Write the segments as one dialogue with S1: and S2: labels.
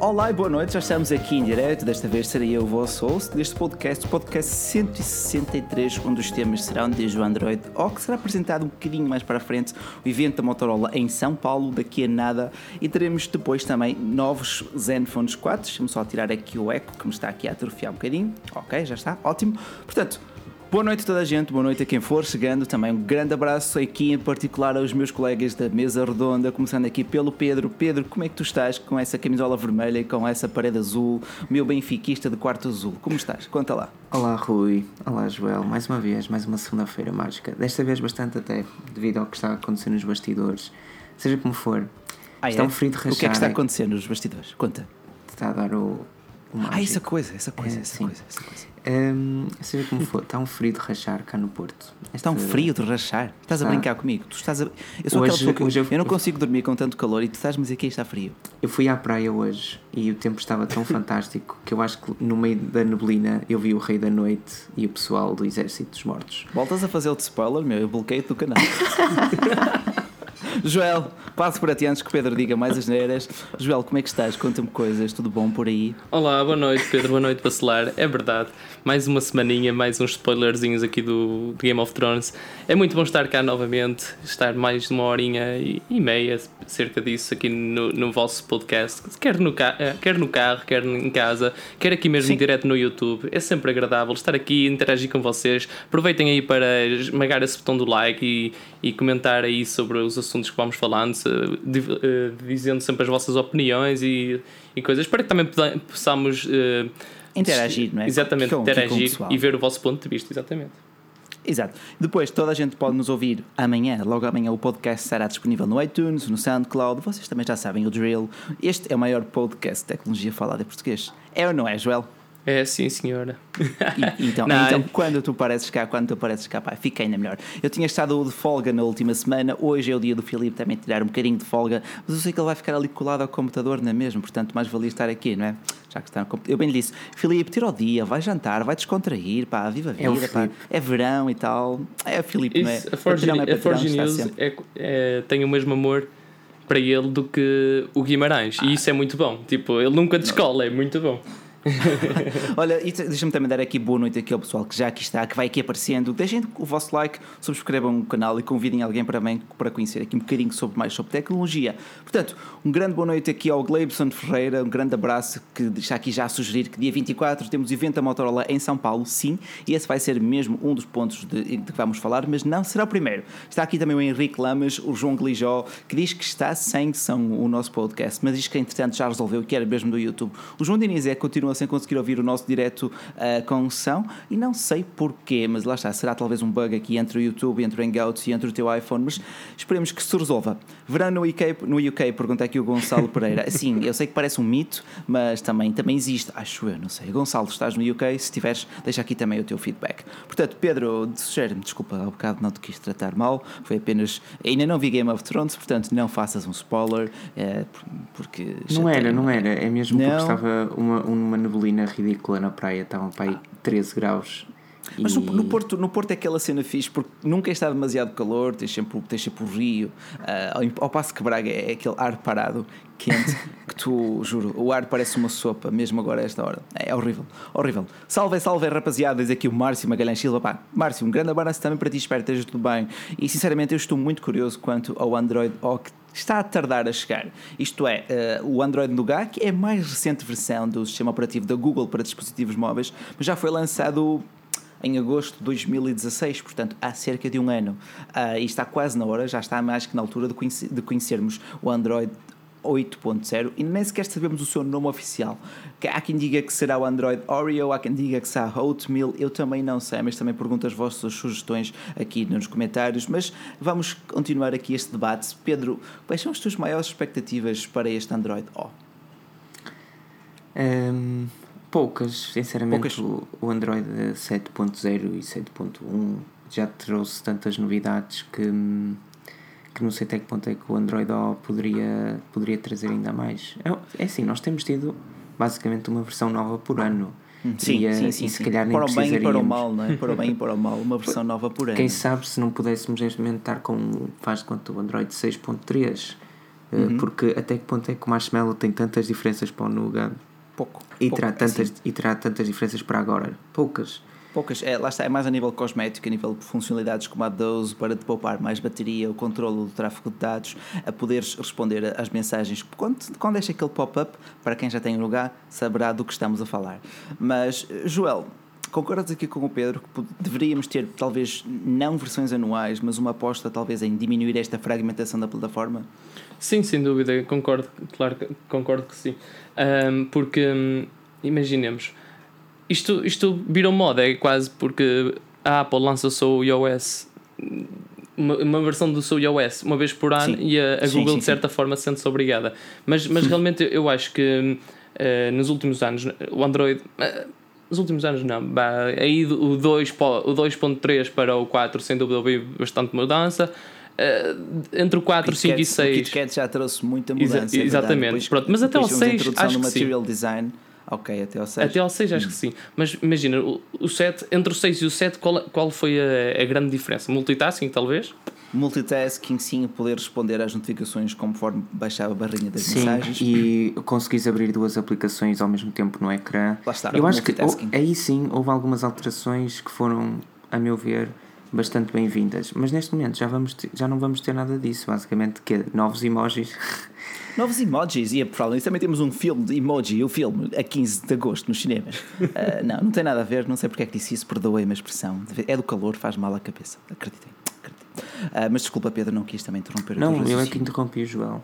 S1: Olá e boa noite, já estamos aqui em direto. Desta vez serei eu o vosso host deste podcast, podcast 163, onde os temas serão desde o Android ou que será apresentado um bocadinho mais para frente o evento da Motorola em São Paulo, daqui a nada. E teremos depois também novos Zenfone 4. Deixa-me só tirar aqui o eco que me está aqui a atrofiar um bocadinho. Ok, já está, ótimo. Portanto, Boa noite a toda a gente, boa noite a quem for chegando. Também um grande abraço aqui, em particular aos meus colegas da mesa redonda, começando aqui pelo Pedro. Pedro, como é que tu estás com essa camisola vermelha e com essa parede azul, meu benfiquista de quarto azul? Como estás? Conta lá.
S2: Olá, Rui. Olá, Joel. Mais uma vez, mais uma segunda-feira mágica. Desta vez bastante até, devido ao que está acontecendo nos bastidores. Seja como for,
S1: ah, está é? um frio de rachar. O que é que está acontecendo nos bastidores? Conta.
S2: Está a dar o.
S1: o ah, essa coisa, essa coisa, é, essa coisa, essa coisa.
S2: Um, seja como for, está um frio de rachar cá no Porto.
S1: Está um frio de rachar? Estás está. a brincar comigo? Tu estás a... Eu sou hoje, que... hoje eu... eu não consigo dormir com tanto calor e tu estás-me a dizer que está frio.
S2: Eu fui à praia hoje e o tempo estava tão fantástico que eu acho que no meio da neblina eu vi o Rei da Noite e o pessoal do Exército dos Mortos.
S1: Voltas a fazer o spoiler, meu? Eu bloqueio-te do canal. Joel, passo para ti antes que o Pedro diga mais as neiras. Joel, como é que estás? Conta-me coisas, tudo bom por aí?
S3: Olá, boa noite, Pedro, boa noite, Bacelar. É verdade, mais uma semaninha, mais uns spoilerzinhos aqui do, do Game of Thrones. É muito bom estar cá novamente, estar mais de uma horinha e, e meia, cerca disso, aqui no, no vosso podcast, quer no, eh, quer no carro, quer em casa, quer aqui mesmo Sim. direto no YouTube. É sempre agradável estar aqui, interagir com vocês. Aproveitem aí para esmagar esse botão do like e, e comentar aí sobre os assuntos que vamos falando, eh, dizendo sempre as vossas opiniões e, e coisas. Espero que também possamos uh,
S1: interagir, não é?
S3: Exatamente, com, interagir e ver o vosso ponto de vista, exatamente.
S1: Exato. Depois, toda a gente pode nos ouvir amanhã. Logo amanhã, o podcast será disponível no iTunes, no SoundCloud. Vocês também já sabem o drill. Este é o maior podcast de tecnologia falada em português. É ou não é, Joel?
S3: É, sim, senhora.
S1: E, então, não, então quando tu pareces cá, quando tu pareces cá, pá, fica ainda melhor. Eu tinha estado de folga na última semana, hoje é o dia do Filipe também tirar um bocadinho de folga, mas eu sei que ele vai ficar ali colado ao computador, não é mesmo? Portanto, mais valia estar aqui, não é? Já que está no computador. Eu bem lhe disse, Filipe, tira o dia, vai jantar, vai descontrair, pá, viva a vida, é, pá, é verão e tal. É o Filipe, não é?
S3: A Forge, não é a Forge News é, é, tem o mesmo amor para ele do que o Guimarães, ah. e isso é muito bom. Tipo, ele nunca descola, é muito bom.
S1: Olha, deixa-me também dar aqui boa noite aqui ao pessoal que já aqui está, que vai aqui aparecendo. Deixem o vosso like, subscrevam o canal e convidem alguém para, bem, para conhecer aqui um bocadinho sobre mais sobre tecnologia. Portanto, um grande boa noite aqui ao Gleibson Ferreira, um grande abraço que está aqui já a sugerir que dia 24 temos evento da Motorola em São Paulo, sim, e esse vai ser mesmo um dos pontos de, de que vamos falar, mas não será o primeiro. Está aqui também o Henrique Lamas, o João Glijó, que diz que está sem são o nosso podcast, mas diz que entretanto já resolveu que era mesmo do YouTube. O João Diniz é continua continua sem conseguir ouvir o nosso direto uh, com som e não sei porquê, mas lá está, será talvez um bug aqui entre o YouTube, entre o Hangouts e entre o teu iPhone, mas esperemos que se resolva. Verão no UK, no UK pergunta aqui o Gonçalo Pereira. Sim, eu sei que parece um mito, mas também, também existe, acho eu, não sei. Gonçalo, estás no UK, se estiveres, deixa aqui também o teu feedback. Portanto, Pedro, sugere-me, desculpa, há um bocado não te quis tratar mal, foi apenas. Ainda não vi Game of Thrones, portanto, não faças um spoiler, é, porque.
S2: Não era, não era, é mesmo não. porque estava uma, uma neblina ridícula na praia, estavam para aí 13 graus.
S1: Mas e... no, Porto, no Porto é aquela cena fixe porque nunca está demasiado calor, tens sempre, tens sempre o rio, uh, ao, passo que Braga é aquele ar parado, quente, que tu, juro, o ar parece uma sopa, mesmo agora a esta hora. É horrível, horrível. Salve, salve, rapaziada, diz aqui o Márcio Magalhães Silva. Pá, Márcio, um grande abraço também para ti, espero que esteja tudo bem. E sinceramente eu estou muito curioso quanto ao Android Oct está a tardar a chegar. Isto é, uh, o Android Nougat, é a mais recente versão do sistema operativo da Google para dispositivos móveis, mas já foi lançado em agosto de 2016, portanto há cerca de um ano. Uh, e está quase na hora, já está mais que na altura de conhecermos o Android 8.0 e nem sequer sabemos o seu nome oficial. Há quem diga que será o Android Oreo, há quem diga que será Oatmeal, eu também não sei, mas também pergunto as vossas sugestões aqui nos comentários. Mas vamos continuar aqui este debate. Pedro, quais são as tuas maiores expectativas para este Android O?
S2: Um, poucas, sinceramente. Poucas. O, o Android 7.0 e 7.1 já trouxe tantas novidades que hum, que não sei até que ponto é que o Android O poderia, poderia trazer ainda mais. É, é assim, nós temos tido basicamente uma versão nova por ano.
S1: Hum, sim, e, sim, sim, e se calhar nem para o bem e para o mal, não é? Para o bem e para o mal, uma versão nova por ano.
S2: Quem sabe se não pudéssemos neste momento estar com, faz de conta, o Android 6.3 Uhum. Porque até que ponto é que o Marshmallow tem tantas diferenças para o Nougat?
S1: Pouco.
S2: E,
S1: pouco,
S2: terá tantas,
S1: assim.
S2: e terá tantas diferenças para agora? Poucas.
S1: Poucas, é, lá está, é mais a nível cosmético, a nível de funcionalidades como a 12 para te poupar mais bateria, o controle do tráfego de dados, a poderes responder às mensagens. Quando, quando deixa aquele pop-up, para quem já tem lugar, saberá do que estamos a falar. Mas, Joel, concordas aqui com o Pedro que deveríamos ter, talvez, não versões anuais, mas uma aposta, talvez, em diminuir esta fragmentação da plataforma?
S3: Sim, sem dúvida, concordo, claro concordo que sim. Um, porque, um, imaginemos, isto, isto virou moda, é quase porque a Apple lança o seu iOS, uma, uma versão do seu iOS uma vez por ano sim. e a, a sim, Google, sim, de certa forma, sente-se obrigada. Mas, mas realmente eu acho que uh, nos últimos anos o Android. Uh, nos últimos anos não, aí o 2.3 para o 4 sem dúvida houve bastante mudança. Uh, entre o 4, o 5 e 6.
S1: O KitKat já trouxe muita mudança.
S3: Exa exatamente, depois, Pronto, mas até o 6 acho que
S1: material
S3: sim.
S1: design. Ok, até ao 6.
S3: Até ao 6 acho hum. que sim. Mas imagina, o, o 7, entre o 6 e o 7, qual, qual foi a, a grande diferença? Multitasking, talvez?
S1: Multitasking, sim, poder responder às notificações conforme baixava a barrinha das
S2: sim,
S1: mensagens.
S2: E conseguis abrir duas aplicações ao mesmo tempo no ecrã.
S1: Lá está,
S2: Eu acho que aí sim houve algumas alterações que foram, a meu ver, bastante bem-vindas. Mas neste momento já, vamos ter, já não vamos ter nada disso. Basicamente, que novos emojis.
S1: Novos emojis, e por isso também temos um filme de emoji, o filme, a 15 de agosto nos cinemas. Uh, não, não tem nada a ver, não sei porque é que disse isso, perdoei-me a expressão. É do calor, faz mal à cabeça, acreditem. acreditem. Uh, mas desculpa, Pedro, não quis também interromper
S2: o Não, eu é que interrompi o Joel.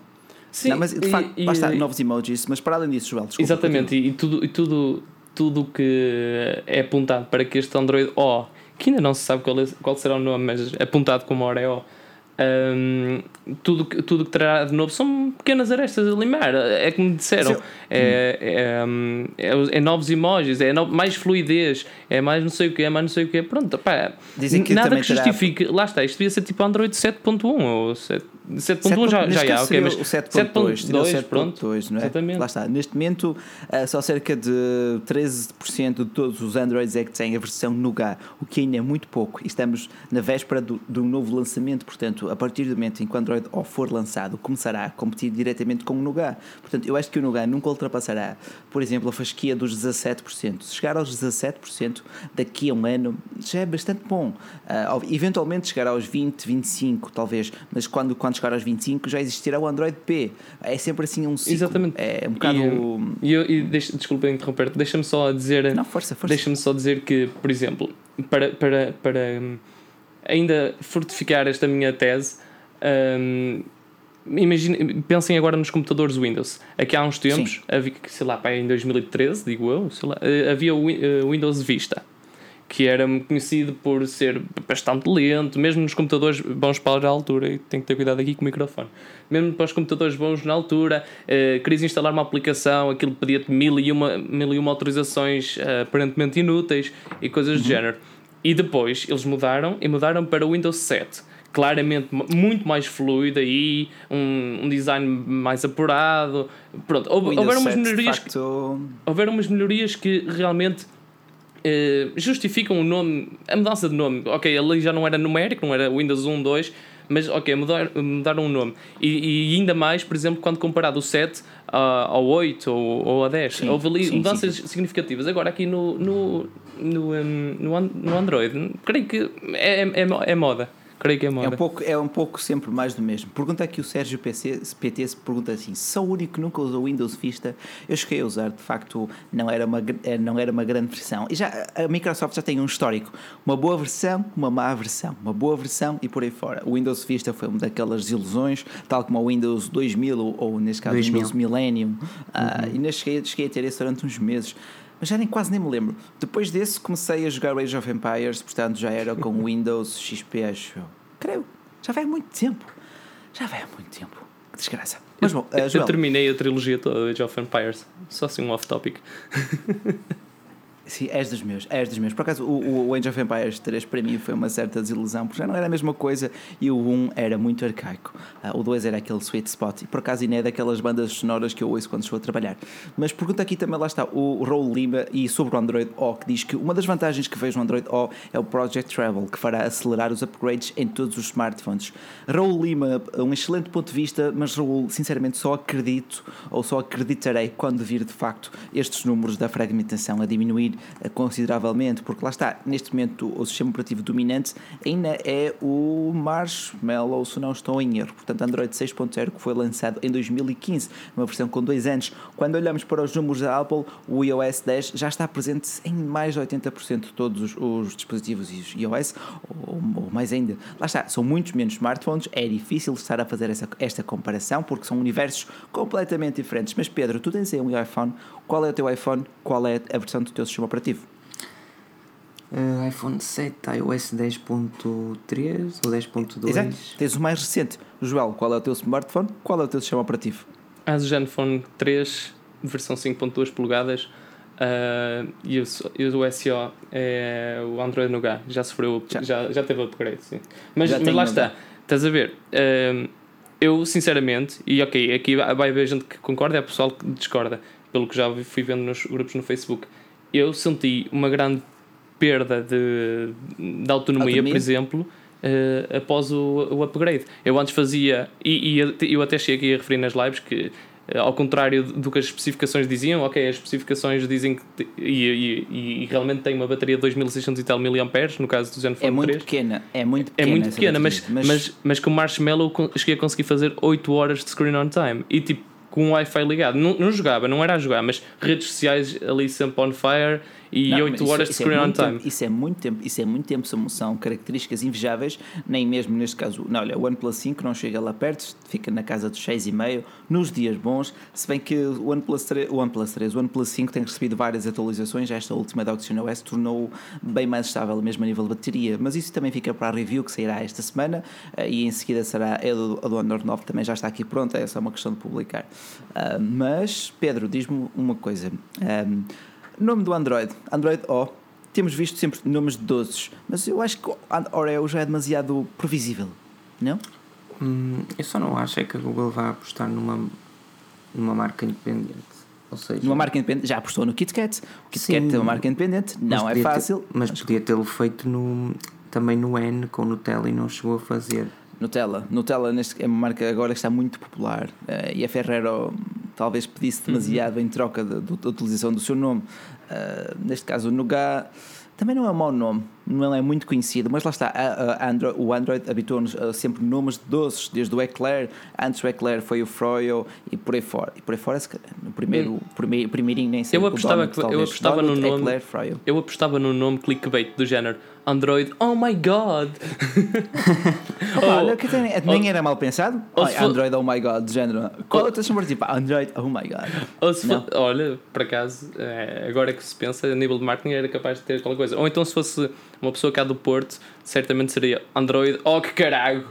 S1: Sim, não, mas de facto, e, basta e, novos emojis, mas para além disso, Joel, desculpa.
S3: Exatamente, e, e, tudo e tudo tudo que é apontado para que este Android O, que ainda não se sabe qual, é, qual será o nome, mas apontado como Oreo, um, tudo, tudo que trará de novo são pequenas arestas a limar. É como disseram: é, é, é, é, novos emojis, é no, mais fluidez, é mais não sei o que, é mais não sei o que. Pronto, pá, Dizem que nada que justifique. Terá... Lá está, isto devia ser tipo Android 7.1 ou 7.1 já, já há, ok, mas
S1: o 7.2,
S3: pronto.
S1: não é? Exatamente. Lá está, neste momento uh, só cerca de 13% de todos os Androids é que têm a versão Nougat, o que ainda é muito pouco. Estamos na véspera do, do novo lançamento, portanto, a partir do momento em que o Android O for lançado, começará a competir diretamente com o Nougat. Portanto, eu acho que o Nougat nunca ultrapassará, por exemplo, a fasquia dos 17%. Se chegar aos 17% daqui a um ano, já é bastante bom. Uh, eventualmente chegar aos 20, 25, talvez, mas quando, quando chegar aos 25 já existirá o Android P. É sempre assim um ciclo.
S3: Exatamente.
S1: É um bocado.
S3: E, e, e deixa, desculpa interromper deixa-me só dizer.
S1: Não, força, força.
S3: Deixa-me só dizer que, por exemplo, para, para, para hum, ainda fortificar esta minha tese. Um, Imagine, pensem agora nos computadores Windows. Aqui há uns tempos, havia, sei lá, em 2013, digo eu, lá, eh, havia o eh, Windows Vista, que era conhecido por ser bastante lento, mesmo nos computadores bons para a altura, e tenho que ter cuidado aqui com o microfone. Mesmo para os computadores bons na altura, eh, querias instalar uma aplicação, aquilo pedia-te mil, e uma, mil e uma autorizações eh, aparentemente inúteis e coisas uhum. do género. E depois eles mudaram e mudaram para o Windows 7 claramente muito mais fluido aí, um, um design mais apurado. Pronto, houve, houveram umas melhorias.
S1: Facto...
S3: Que, houveram umas melhorias que realmente eh, justificam o nome, a mudança de nome. Ok, ali já não era numérico, não era Windows 1, 2, mas ok, mudar, mudaram o nome. E, e, ainda mais, por exemplo, quando comparado o 7 uh, ao 8 ou, ou ao 10, sim, houve ali sim, mudanças sim. significativas. Agora aqui no, no, no, um, no Android, creio que é, é, é moda. Creio que é moda.
S1: É um pouco, é um pouco sempre mais do mesmo. Pergunta aqui o Sérgio PC, PT se pergunta assim: sou o único que nunca usou Windows Vista? Eu cheguei a usar, de facto, não era uma, eh, não era uma grande versão. E já a Microsoft já tem um histórico: uma boa versão, uma má versão, uma boa versão e por aí fora. O Windows Vista foi uma daquelas desilusões, tal como o Windows 2000 ou, ou neste caso, o Windows Millennium. Uhum. Uh, e ainda cheguei, cheguei a ter esse durante uns meses mas já nem quase nem me lembro. Depois desse comecei a jogar Age of Empires, portanto já era com Windows XP, acho eu. Creio. Já vai há muito tempo. Já vai há muito tempo. Que desgraça. Mas bom, uh,
S3: eu, eu terminei a trilogia toda de Age of Empires. Só assim um off-topic.
S1: Sim, és dos meus, és dos meus. Por acaso, o, o Age of Empires 3 para mim foi uma certa desilusão, porque já não era a mesma coisa e o 1 era muito arcaico. Uh, o 2 era aquele sweet spot e por acaso ainda é daquelas bandas sonoras que eu ouço quando estou a trabalhar. Mas pergunta aqui também, lá está, o Raul Lima e sobre o Android O, que diz que uma das vantagens que vejo no Android O é o Project Travel, que fará acelerar os upgrades em todos os smartphones. Raul Lima, um excelente ponto de vista, mas Raul, sinceramente, só acredito ou só acreditarei quando vir de facto estes números da fragmentação a diminuir consideravelmente, porque lá está, neste momento o sistema operativo dominante ainda é o Marshmallow, se não estou em erro, portanto Android 6.0 que foi lançado em 2015, uma versão com dois anos. Quando olhamos para os números da Apple, o iOS 10 já está presente em mais de 80% de todos os, os, dispositivos iOS, ou, ou, mais ainda. Lá está, são muitos menos smartphones, é difícil estar a fazer essa, esta comparação, porque são universos completamente diferentes. Mas Pedro, tu tens aí um iPhone, qual é o teu iPhone, qual é a versão do teu sistema operativo?
S2: Uh, iPhone 7, iOS 10.3 ou 10.2. Exato.
S1: Tens o mais recente. Joel, qual é o teu smartphone? Qual é o teu sistema operativo?
S3: A Zenfone 3, versão 5.2 polegadas. Uh, e, o, e o SO é o Android Nougat. Já sofreu, já, já, já teve upgrade, sim. Mas, mas lá está. Estás a ver? Uh, eu, sinceramente, e ok, aqui vai haver gente que concorda, é pessoal que discorda, pelo que já fui vendo nos grupos no Facebook. Eu senti uma grande perda de, de autonomia, autonomia? por exemplo, uh, após o, o upgrade. Eu antes fazia, e, e eu até cheguei a referir nas lives que uh, ao contrário do que as especificações diziam, ok, as especificações dizem que e, e, e realmente tem uma bateria de 2600 e tal miliamperes, no caso do Zenfone
S1: é muito
S3: 3.
S1: pequena, é muito pequena,
S3: é muito pequena mas, mas, mas, mas com o Marshmallow cheguei a conseguir fazer 8 horas de screen on time e tipo com o Wi-Fi ligado, não, não jogava, não era a jogar, mas redes sociais ali sempre on fire e não, 8 horas isso, de screen é on time.
S1: Tempo, isso é muito tempo, isso é muito tempo, são, são características invejáveis, nem mesmo neste caso, não, olha, o OnePlus 5 não chega lá perto, fica na casa dos 6,5 nos dias bons, se bem que o OnePlus 3, o OnePlus 3, o OnePlus 5 tem recebido várias atualizações, esta última da OS tornou bem mais estável mesmo a nível de bateria, mas isso também fica para a review que sairá esta semana eh, e em seguida será a do, a do Honor 9 também já está aqui pronta, é só uma questão de publicar. Uh, mas, Pedro, diz-me uma coisa. Um, Nome do Android, Android O. Temos visto sempre nomes de doces, mas eu acho que Oreo já é demasiado previsível, não?
S2: Hum, eu só não acho é que a Google vai apostar numa, numa marca independente. Ou seja,
S1: numa marca independente, já apostou no KitKat. O KitKat é uma marca independente, não é fácil.
S2: Ter, mas podia tê-lo feito no, também no N com Nutella e não chegou a fazer.
S1: Nutella. Nutella neste, é uma marca agora que está muito popular uh, e a Ferrero talvez pedisse uhum. demasiado em troca da utilização do seu nome. Uh, neste caso, o Nougat também não é um mau nome, não é muito conhecido, mas lá está, a, a Android, o Android habitou-nos a sempre nomes doces, desde o Eclair, antes o Eclair foi o Froyo e por aí fora. E por aí fora, no primeiro, hum. primeiro primeirinho nem sei
S3: eu apostava, que, eu apostava no nome, Eclair, Froyo. Eu apostava no nome clickbait do género Android, oh my god!
S1: Olha, que tem, nem oh, era mal pensado. Oh, Android, oh my god, de género. Qual oh, é o teu chamar tipo Android, oh my god?
S3: For, olha, por acaso, é, agora que se pensa, a nível de marketing era capaz de ter aquela coisa. Ou então, se fosse uma pessoa cá do Porto, certamente seria Android, oh que caralho!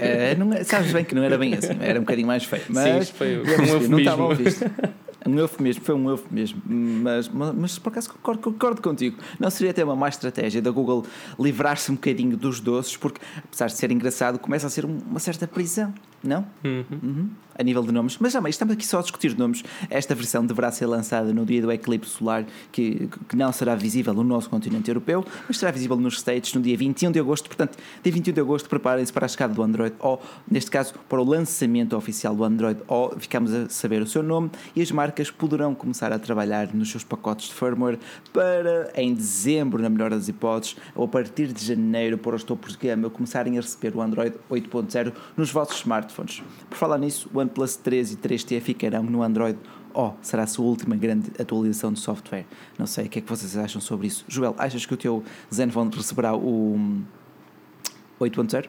S1: É, não, é, sabes bem que não era bem assim, era um bocadinho mais feio. Mas
S3: Sim, foi um eufemismo. Não estava
S1: um eufemismo, foi um eufemismo, mas, mas, mas por acaso concordo, concordo contigo. Não seria até uma má estratégia da Google livrar-se um bocadinho dos doces, porque apesar de ser engraçado, começa a ser uma certa prisão, não?
S3: Uhum.
S1: Uhum a nível de nomes, mas também estamos aqui só a discutir nomes. Esta versão deverá ser lançada no dia do eclipse solar, que, que não será visível no nosso continente europeu, mas será visível nos States no dia 21 de agosto. Portanto, dia 21 de agosto, preparem-se para a chegada do Android O, neste caso, para o lançamento oficial do Android O. Ficamos a saber o seu nome e as marcas poderão começar a trabalhar nos seus pacotes de firmware para, em dezembro, na melhor das hipóteses, ou a partir de janeiro, para os topos de gama, começarem a receber o Android 8.0 nos vossos smartphones. Por falar nisso, o OnePlus 3 e 3T ficarão no Android Oh, será a sua última grande atualização de software. Não sei, o que é que vocês acham sobre isso? Joel, achas que o teu Zenfone receberá o 8.0?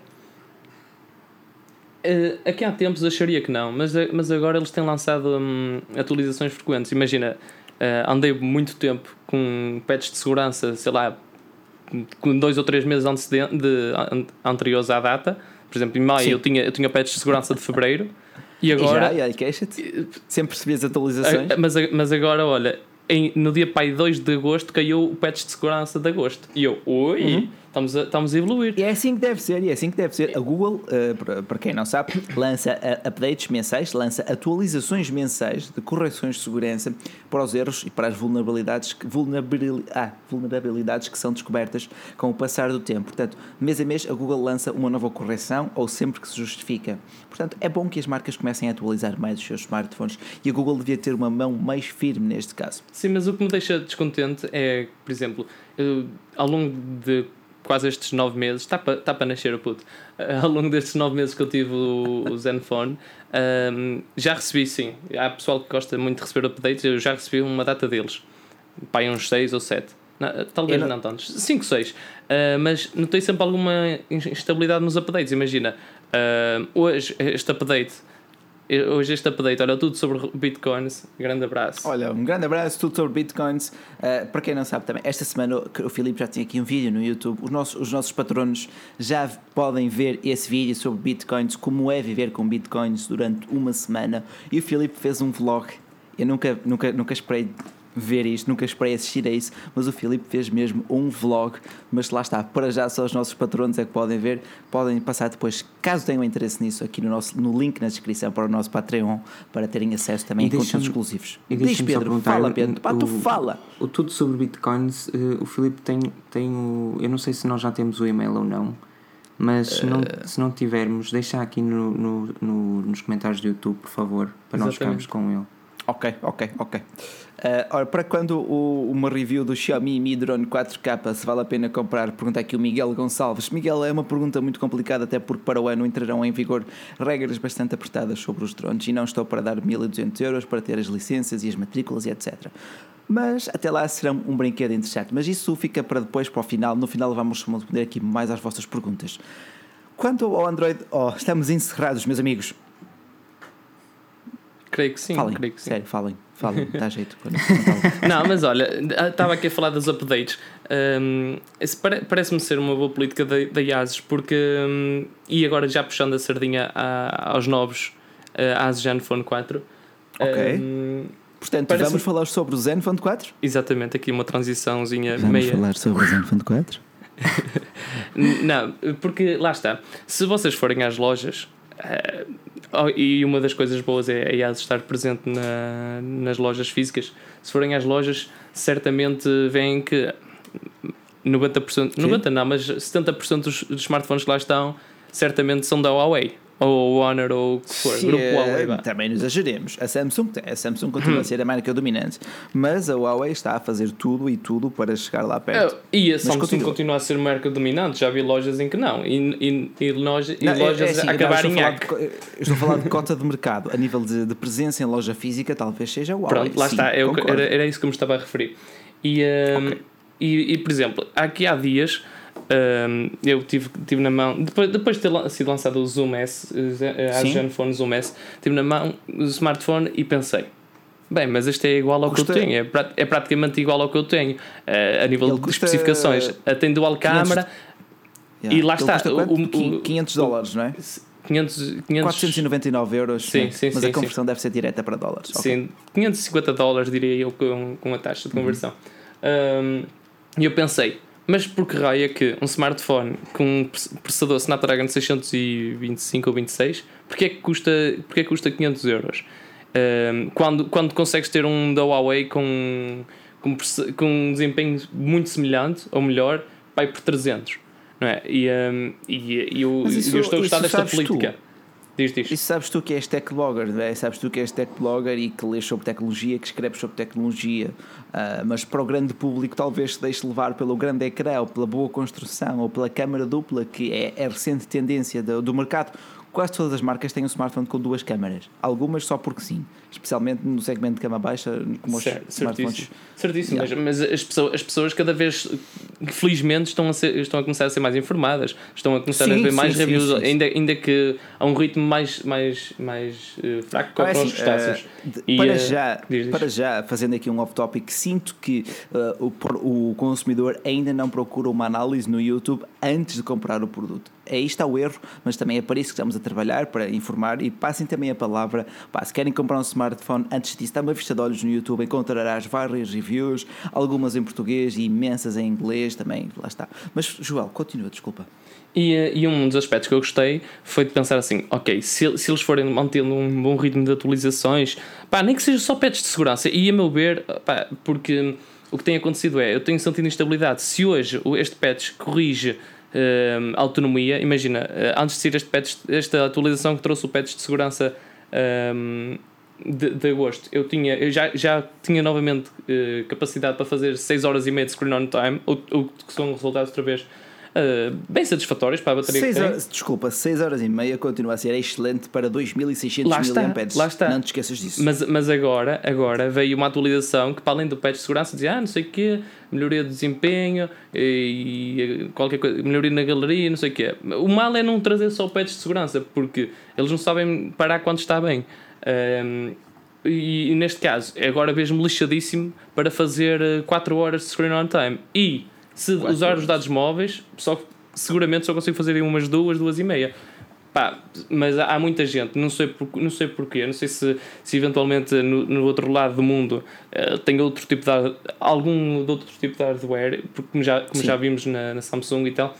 S3: Uh, aqui há tempos acharia que não, mas, eh, mas agora eles têm lançado hum, atualizações frequentes. Imagina, uh, andei muito tempo com patches de segurança, sei lá, com dois ou três meses antecedente, de, anteriores à data. Por exemplo, em maio eu tinha, eu tinha patches de segurança de fevereiro. E agora.
S1: E já, e queixa-te. Sempre recebi as atualizações.
S3: Mas, mas agora, olha, em, no dia pai 2 de agosto caiu o patch de segurança de agosto. E eu, oi, uhum. Estamos, a, estamos a evoluir.
S1: E é assim que deve ser, e é assim que deve ser. A Google, uh, para quem não sabe, lança uh, updates mensais, lança atualizações mensais de correções de segurança para os erros e para as vulnerabilidades, vulnerabil, ah, vulnerabilidades que são descobertas com o passar do tempo. Portanto, mês a mês a Google lança uma nova correção ou sempre que se justifica. Portanto, é bom que as marcas comecem a atualizar mais os seus smartphones e a Google devia ter uma mão mais firme neste caso.
S3: Sim, mas o que me deixa descontente é, por exemplo, eu, ao longo de quase estes nove meses, está para tá nascer o puto, ao longo destes nove meses que eu tive o, o Zenfone, um, já recebi sim. Há pessoal que gosta muito de receber updates, eu já recebi uma data deles, pai uns seis ou sete. Não, talvez não, não tantos, 5, 6. Uh, mas notei sempre alguma instabilidade nos updates. Imagina, uh, hoje este update hoje este update, olha, tudo sobre bitcoins. Grande abraço.
S1: Olha, um grande abraço, tudo sobre bitcoins. Uh, para quem não sabe também, esta semana o Filipe já tinha aqui um vídeo no YouTube. Os nossos, os nossos patronos já podem ver esse vídeo sobre bitcoins, como é viver com bitcoins durante uma semana. E o Filipe fez um vlog. Eu nunca, nunca, nunca esperei ver isto, nunca esperei assistir a isso, mas o Filipe fez mesmo um vlog, mas lá está, para já só os nossos patronos é que podem ver, podem passar depois, caso tenham interesse nisso, aqui no, nosso, no link na descrição para o nosso Patreon, para terem acesso também a conteúdos exclusivos.
S2: Diz Pedro, fala Pedro, Pá, tu fala. O, tudo sobre Bitcoins, uh, o Filipe tem, tem o, eu não sei se nós já temos o e-mail ou não, mas se não, uh... se não tivermos, deixa aqui no, no, no, nos comentários do YouTube, por favor, para Exatamente. nós ficarmos com ele.
S1: Ok, ok, ok. Uh, ora, para quando o, uma review do Xiaomi Mi Drone 4K se vale a pena comprar, pergunta aqui o Miguel Gonçalves. Miguel, é uma pergunta muito complicada, até porque para o ano entrarão em vigor regras bastante apertadas sobre os drones e não estou para dar 1200 euros para ter as licenças e as matrículas e etc. Mas até lá será um brinquedo interessante. Mas isso fica para depois, para o final. No final vamos responder aqui mais às vossas perguntas. Quanto ao Android, oh, estamos encerrados, meus amigos.
S3: Creio que sim.
S1: Falem,
S3: creio que
S1: sim. sério, falem. Falem, dá jeito.
S3: não, mas olha, estava aqui a falar dos updates. Um, Parece-me ser uma boa política da, da ASUS, porque. Um, e agora já puxando a sardinha a, aos novos uh, ASUS Zenfone 4.
S1: Ok. Um, Portanto, vamos falar sobre o Zenfone 4?
S3: Exatamente, aqui uma transiçãozinha
S1: vamos
S3: meia.
S1: Vamos falar sobre o Zenfone 4?
S3: não, porque lá está. Se vocês forem às lojas, Uh, e uma das coisas boas é, é a estar presente na, nas lojas físicas. Se forem às lojas, certamente veem que 90%, Sim. 90% não, mas 70% dos, dos smartphones que lá estão certamente são da Huawei ou Honor ou o que for,
S1: Sim, grupo Huawei. Também nos exageremos. A Samsung, a Samsung continua a ser a marca dominante, mas a Huawei está a fazer tudo e tudo para chegar lá perto.
S3: É, e a Samsung continua. continua. a ser marca dominante, já vi lojas em que não, e, e, e, loja, e não, é, lojas é assim, acabarem em
S1: Eu estou a falar de cota de mercado, a nível de, de, presença em loja física, talvez seja a Huawei.
S3: Pronto, lá
S1: Sim,
S3: está, eu, era, era isso que eu me estava a referir. E, um, okay. e, e, por exemplo, aqui há dias um, eu tive, tive na mão, depois, depois de ter sido lançado o Zoom S, eh, a Zenfone Zoom S, tive na mão o smartphone e pensei. Bem, mas este é igual ao que eu tenho, é, é praticamente igual ao que eu tenho uh, a nível Ele de custa... especificações. Tem dual câmara yeah. e lá Ele está.
S1: O, o, 500 dólares, não é?
S3: 500, 500...
S1: 499 euros,
S3: sim, sim,
S1: mas
S3: sim,
S1: a conversão sim. deve ser direta para dólares.
S3: Sim, okay. 550 dólares diria eu com, com a taxa de conversão. Uhum. E um, eu pensei, mas por que raio é que um smartphone com um processador Snapdragon 625 ou 26, porque é que custa, porque é que custa 500 euros? Um, quando, quando consegues ter um da Huawei com, com, com um desempenho muito semelhante ou melhor, vai por 300. Não é? E, um, e, e eu, isso, eu estou a gostar desta política. Tu Diz, diz.
S1: E sabes tu que és tech blogger, é? sabes tu que és tech blogger e que lês sobre tecnologia, que escreves sobre tecnologia, uh, mas para o grande público talvez se deixe levar pelo grande ecrã ou pela boa construção ou pela câmara dupla, que é a recente tendência do, do mercado quase todas as marcas têm um smartphone com duas câmaras. Algumas só porque sim. Especialmente no segmento de cama baixa, como certo, os smartphones.
S3: Certíssimo. Yeah. Mas, as, pessoas, as pessoas cada vez, felizmente, estão a, ser, estão a começar a ser mais informadas. Estão a começar sim, a ver mais sim, reviews, ainda, ainda que a um ritmo mais, mais, mais uh, fraco ah, é assim, os crustáceos.
S1: Uh, para, uh, já, para já, fazendo aqui um off-topic, sinto que uh, o, o consumidor ainda não procura uma análise no YouTube antes de comprar o produto aí está o erro, mas também é para isso que estamos a trabalhar, para informar e passem também a palavra. Pá, se querem comprar um smartphone, antes disso, dá uma vista de olhos no YouTube, encontrarás várias reviews, algumas em português e imensas em inglês também, lá está. Mas, Joel, continua, desculpa.
S3: E, eh, e, um dos aspectos que eu gostei foi de pensar assim: ok, se, se eles forem mantendo um bom ritmo de atualizações, pá, nem que seja só patches de segurança, e a meu ver, pá, porque o que tem acontecido é, eu tenho sentido instabilidade. Se hoje este patch corrige uh, autonomia, imagina, uh, antes de ser este patch, esta atualização que trouxe o patch de segurança um, de, de agosto, eu, tinha, eu já, já tinha novamente uh, capacidade para fazer 6 horas e meia de screen on time, o, o que são resultados outra vez uh, bem satisfatórios para a bateria
S1: seis horas, Desculpa, 6 horas e meia continua a ser excelente para 2600 mAh.
S3: Lá está.
S1: Não te esqueças disso.
S3: Mas, mas agora, agora veio uma atualização que, para além do patch de segurança, dizia ah, não sei o quê, melhoria de desempenho e, qualquer coisa, melhoria na galeria, não sei o quê. O mal é não trazer só patch de segurança, porque eles não sabem parar quando está bem. Um, e, e, neste caso, agora vejo-me lixadíssimo para fazer 4 horas de screen on time. E se Quatro usar horas. os dados móveis, só, seguramente só consigo fazer em umas duas, duas e meia. Pá, mas há, muita gente, não sei, por, não sei porquê, não sei se, se eventualmente no, no outro lado do mundo uh, tem outro tipo de algum outro tipo de hardware, porque como já, como já vimos na, na Samsung e tal,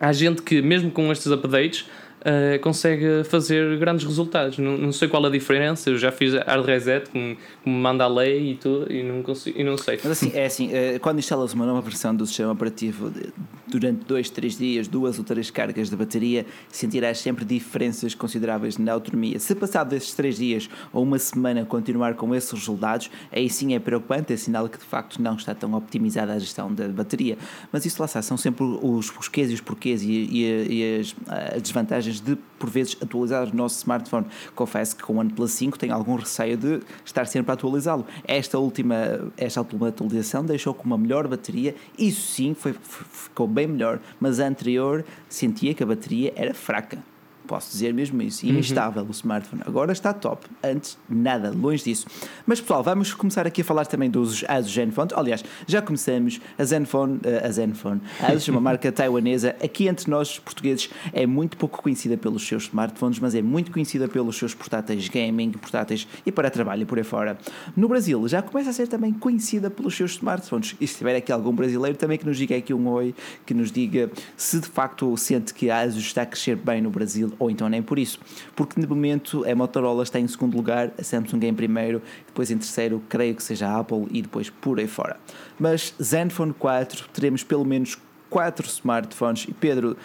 S3: há gente que mesmo com estes updates uh, consegue fazer grandes resultados. Não, não sei qual a diferença, eu já fiz hard reset, como, como manda a lei e tudo, e não, consigo, e não sei.
S1: Mas assim, é assim, uh, quando instalas uma nova versão do sistema operativo de, durante dois, três dias, duas ou três cargas de bateria, sentirás sempre diferenças consideráveis na autonomia. Se passado desses três dias ou uma semana continuar com esses resultados, aí sim é preocupante, é sinal que de facto não está tão optimizada a gestão da bateria. Mas isso lá está, são sempre os porquês e os porquês e, e, e as, as desvantagens de, por vezes, atualizar o nosso smartphone. Confesso que com o OnePlus 5 tenho algum receio de estar sempre a atualizá-lo. Esta última, esta última atualização deixou com uma melhor bateria, isso sim foi, ficou bem melhor, mas a anterior sentia que a bateria era fraca posso dizer mesmo isso, uhum. instável o smartphone. Agora está top, antes nada, longe disso. Mas pessoal, vamos começar aqui a falar também dos Asus Zenfone. Aliás, já começamos, a Zenfone, eh, a Zenfone, a Asus é uma marca taiwanesa, aqui entre nós portugueses é muito pouco conhecida pelos seus smartphones, mas é muito conhecida pelos seus portáteis gaming, portáteis e para trabalho por aí fora. No Brasil já começa a ser também conhecida pelos seus smartphones. E se tiver aqui algum brasileiro também que nos diga aqui um oi, que nos diga se de facto sente que a Asus está a crescer bem no Brasil ou então nem por isso. Porque de momento a Motorola está em segundo lugar, a Samsung em primeiro, depois em terceiro, creio que seja a Apple e depois por aí fora. Mas Zenfone 4, teremos pelo menos 4 smartphones. E Pedro,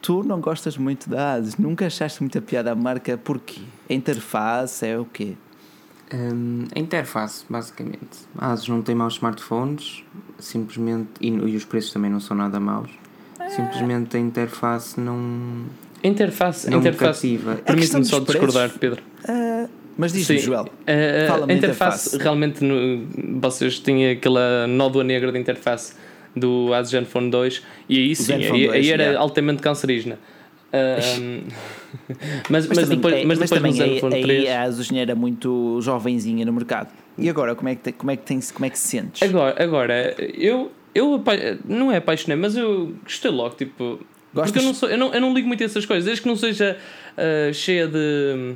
S1: tu não gostas muito da ASUS, nunca achaste muita piada a marca, porquê? A interface é o quê?
S2: Um, a interface, basicamente. A ASUS não tem maus smartphones, simplesmente, e, e os preços também não são nada maus. Simplesmente a interface não
S3: a interface, não a interface permite-me só discordar, Pedro.
S1: Uh, mas diz-me, Joel.
S3: Uh, a interface, realmente no, vocês têm aquela nódoa negra de interface do Asus Zenfone 2 e aí sim, aí, 2, aí, era yeah. altamente cancerígena. Uh, mas, mas, mas, também, depois, mas, mas depois
S1: também no aí, 3... aí a Asus era muito jovenzinha no mercado. E agora, como é que, como é que, tem, como é que se sentes?
S3: Agora, agora eu, eu não é apaixonei, mas eu gostei logo, tipo Gostas? Porque eu não, sou, eu, não, eu não ligo muito a essas coisas, desde que não seja uh, cheia de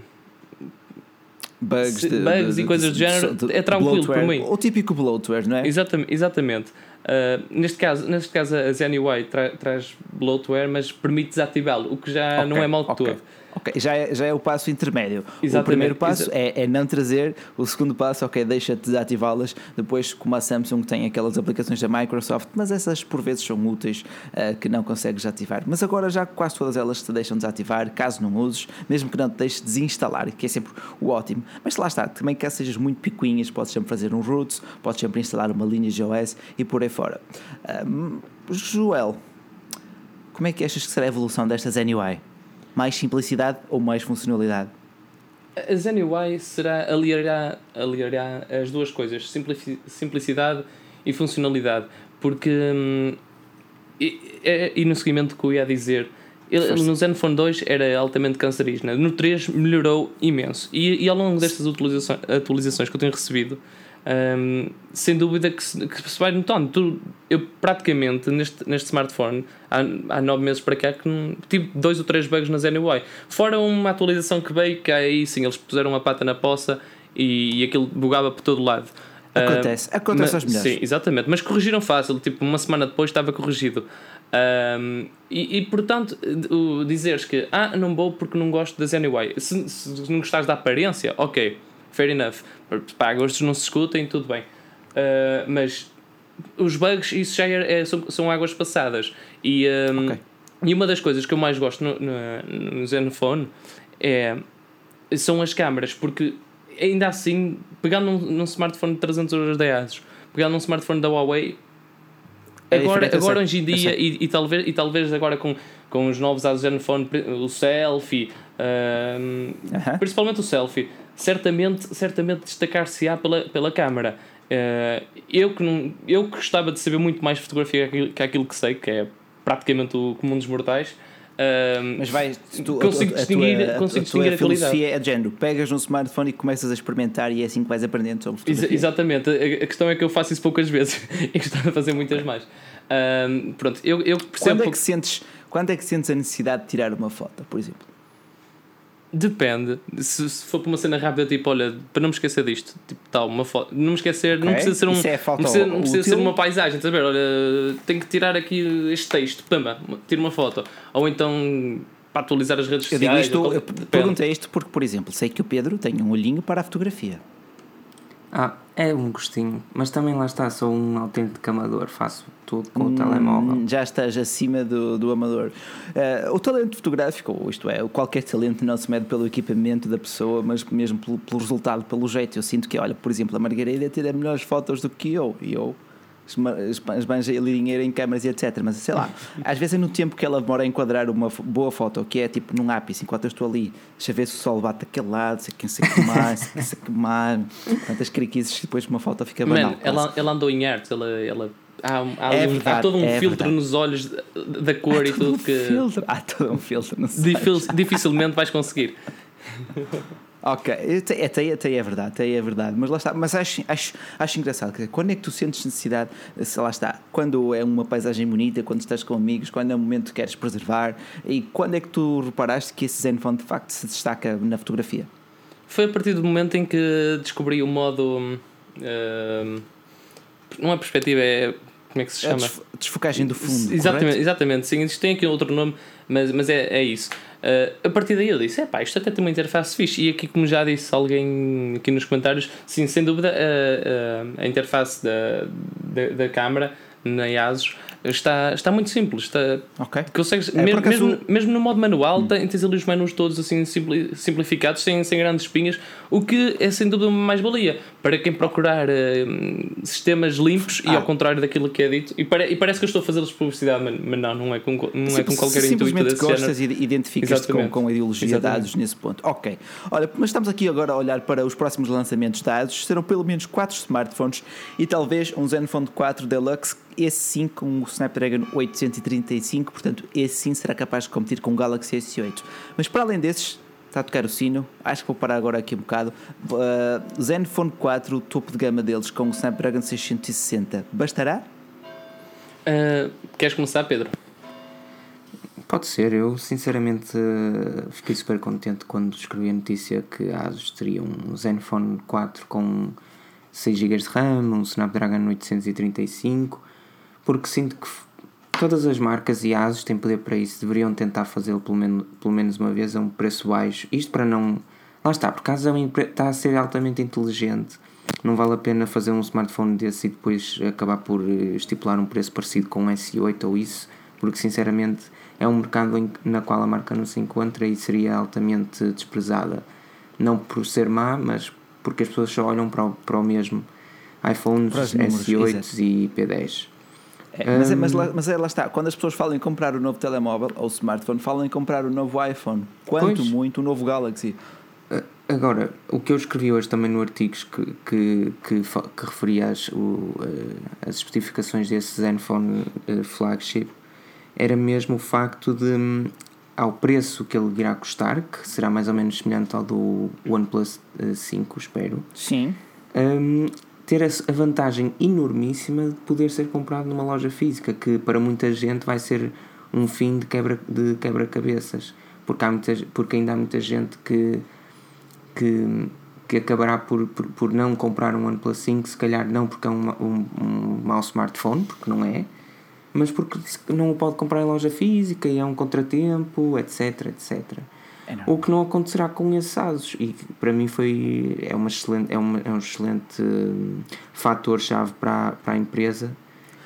S1: bugs, de,
S3: bugs
S1: de,
S3: e coisas do género, de, é tranquilo por mim.
S1: O típico bloatware, não é?
S3: Exatamente. exatamente. Uh, neste, caso, neste caso, a Zen UI tra traz bloatware, mas permite desativá-lo, o que já okay, não é mal de okay. todo.
S1: Ok, já é, já é o passo intermédio. Exatamente. O primeiro passo é, é, não trazer, o segundo passo, ok, deixa-te desativá-las. Depois, como a Samsung tem aquelas aplicações da Microsoft, mas essas por vezes são úteis uh, que não consegues ativar. Mas agora já quase todas elas te deixam desativar, caso não uses, mesmo que não te deixes desinstalar, que é sempre o ótimo. Mas lá está, também caso sejas muito picuinhas, podes sempre fazer um roots, podes sempre instalar uma linha de OS e por aí fora. Joel, como é que achas que será a evolução destas NUI? Mais simplicidade ou mais funcionalidade?
S3: A Zen UI será aliará, aliará as duas coisas, simplicidade e funcionalidade, porque hum, e, e, no seguimento que eu ia dizer, ele, no Zenfone 2 era altamente cancerígena, no 3 melhorou imenso e, e ao longo destas atualizações, atualizações que eu tenho recebido, um, sem dúvida que se, que se vai notando. Tu, eu praticamente neste, neste smartphone há, há nove meses para cá que tive dois ou três bugs na ZenUI. Fora uma atualização que veio, que aí sim eles puseram uma pata na poça e, e aquilo bugava por todo lado.
S1: Acontece, uh, acontece
S3: mas,
S1: aos melhores.
S3: Sim, exatamente, mas corrigiram fácil, tipo uma semana depois estava corrigido. Um, e, e, portanto, dizeres que ah, não vou porque não gosto da ZenUI, se, se não gostares da aparência, ok, fair enough. Pá, gostos não se escutem, tudo bem. Uh, mas os bugs, isso já é, é, são, são águas passadas. E, um, okay. e uma das coisas que eu mais gosto no, no, no Zenfone é, são as câmaras, porque ainda assim, pegando num, num smartphone de 300 euros de ASUS, pegando num smartphone da Huawei, é agora, agora hoje em dia, e, e, talvez, e talvez agora com, com os novos ASUS Zenfone, o selfie, um, uh -huh. principalmente o selfie certamente, certamente destacar-se-á pela, pela câmara. Uh, eu, que não, eu que gostava de saber muito mais fotografia que aquilo que sei, que é praticamente o comum dos mortais. Uh,
S1: Mas vai, tu, consigo a, distinguir, a, tua, consigo a, distinguir a, a filosofia é de género, pegas um smartphone e começas a experimentar e é assim que vais aprendendo sobre fotografia.
S3: Ex exatamente, a, questão é que eu faço isso poucas vezes e gostava de fazer muitas mais. Uh, pronto, eu, eu
S1: percebo. Quando é, que sentes, quando é que sentes a necessidade de tirar uma foto, por exemplo?
S3: Depende. Se, se, for para uma cena rápida, tipo, olha, para não me esquecer disto, tipo, tal, uma foto. Não me esquecer, okay. não precisa ser um. É não precisa, não precisa ser uma paisagem, estás a ver? Olha, tenho que tirar aqui este texto, pamba, tira uma foto. Ou então para atualizar as redes sociais.
S1: Eu, digo isto, eu perguntei isto porque, por exemplo, sei que o Pedro tem um olhinho para a fotografia.
S2: Ah, é um gostinho, mas também lá está, sou um autêntico amador, faço tudo com hum, o telemóvel.
S1: Já estás acima do, do amador. Uh, o talento fotográfico, isto é, qualquer talento não se mede pelo equipamento da pessoa, mas mesmo pelo, pelo resultado, pelo jeito. Eu sinto que, olha, por exemplo, a Margarida tira melhores fotos do que eu, e eu esbanja ali dinheiro em câmaras e etc. Mas sei lá, às vezes é no tempo que ela demora a enquadrar uma boa foto, que é tipo num ápice, enquanto eu estou ali, deixa ver se o sol bate aquele lado, se quem se queimar, se quem se queimar, tantas criquices, depois uma foto fica banal. Man,
S3: ela, ela andou em arte, ela, ela há, há, é verdade, há todo um é filtro verdade. nos olhos da cor há e tudo um que.
S1: Filtro. Há todo um filtro nos
S3: Dificilmente vais conseguir.
S1: Ok, até, até, é verdade, até é verdade, mas lá está, mas acho, acho, acho engraçado, quando é que tu sentes necessidade, se lá está, quando é uma paisagem bonita, quando estás com amigos, quando é um momento que queres preservar, e quando é que tu reparaste que esse Zenfone de facto se destaca na fotografia?
S3: Foi a partir do momento em que descobri o modo, uh, não é perspectiva, é como é que se chama?
S1: A desfocagem do fundo.
S3: Exatamente, exatamente, sim, isto tem aqui outro nome, mas, mas é, é isso. Uh, a partir daí eu disse: é pá, isto até tem uma interface fixe. E aqui, como já disse alguém aqui nos comentários, sim, sem dúvida, a, a, a interface da, da, da câmara na ASUS está, está muito simples. Está,
S1: ok.
S3: Consegues, é, mesmo, mesmo, mesmo, no modo manual, hum. tens ali os menus todos assim simplificados, sem, sem grandes espinhas, o que é sem dúvida uma mais-valia para quem procurar uh, sistemas limpos ah. e ao contrário daquilo que é dito. E, pare, e parece que eu estou a fazer-lhes publicidade, mas, mas, não, não é com, não Sim, é com qualquer intuito
S1: Simplesmente gostas e identificas-te com, com a ideologia Exatamente. de dados nesse ponto. Ok. Olha, mas estamos aqui agora a olhar para os próximos lançamentos de dados. Serão pelo menos 4 smartphones e talvez um Zenfone 4 Deluxe esse sim com o Snapdragon 835, portanto, esse sim será capaz de competir com o Galaxy S8. Mas para além desses, está a tocar o sino, acho que vou parar agora aqui um bocado. Uh, Zenfone 4, o topo de gama deles com o Snapdragon 660, bastará?
S3: Uh, queres começar, Pedro?
S2: Pode ser, eu sinceramente fiquei super contente quando escrevi a notícia que a Asus teria um Zenfone 4 com 6 GB de RAM, um Snapdragon 835 porque sinto que todas as marcas e ASUS têm poder para isso, deveriam tentar fazê-lo pelo menos, pelo menos uma vez a um preço baixo. Isto para não. Lá está, porque a ASUS é está a ser altamente inteligente. Não vale a pena fazer um smartphone desse e depois acabar por eh, estipular um preço parecido com um S8 ou isso, porque sinceramente é um mercado em, na qual a marca não se encontra e seria altamente desprezada. Não por ser má, mas porque as pessoas só olham para o, para o mesmo iPhones S8 e P10.
S1: É, mas, é, mas, lá, mas é, lá está, quando as pessoas falam em comprar o novo telemóvel ou smartphone, falam em comprar o novo iPhone. Quanto pois. muito o novo Galaxy.
S2: Agora, o que eu escrevi hoje também no artigo que, que, que, que referia as, o, as especificações desse Zenfone flagship era mesmo o facto de, hum, ao preço que ele irá custar, que será mais ou menos semelhante ao do OnePlus 5, espero.
S1: Sim.
S2: Um, ter a vantagem enormíssima de poder ser comprado numa loja física, que para muita gente vai ser um fim de quebra de quebra-cabeças, porque, há muita, porque ainda há muita gente que, que, que acabará por, por, por não comprar um OnePlus 5, se calhar não porque é um, um, um mau smartphone, porque não é, mas porque não o pode comprar em loja física e é um contratempo, etc, etc. É o que não acontecerá com esses ASUS. E para mim foi é, uma excelente, é, uma, é um excelente hum, fator-chave para, para a empresa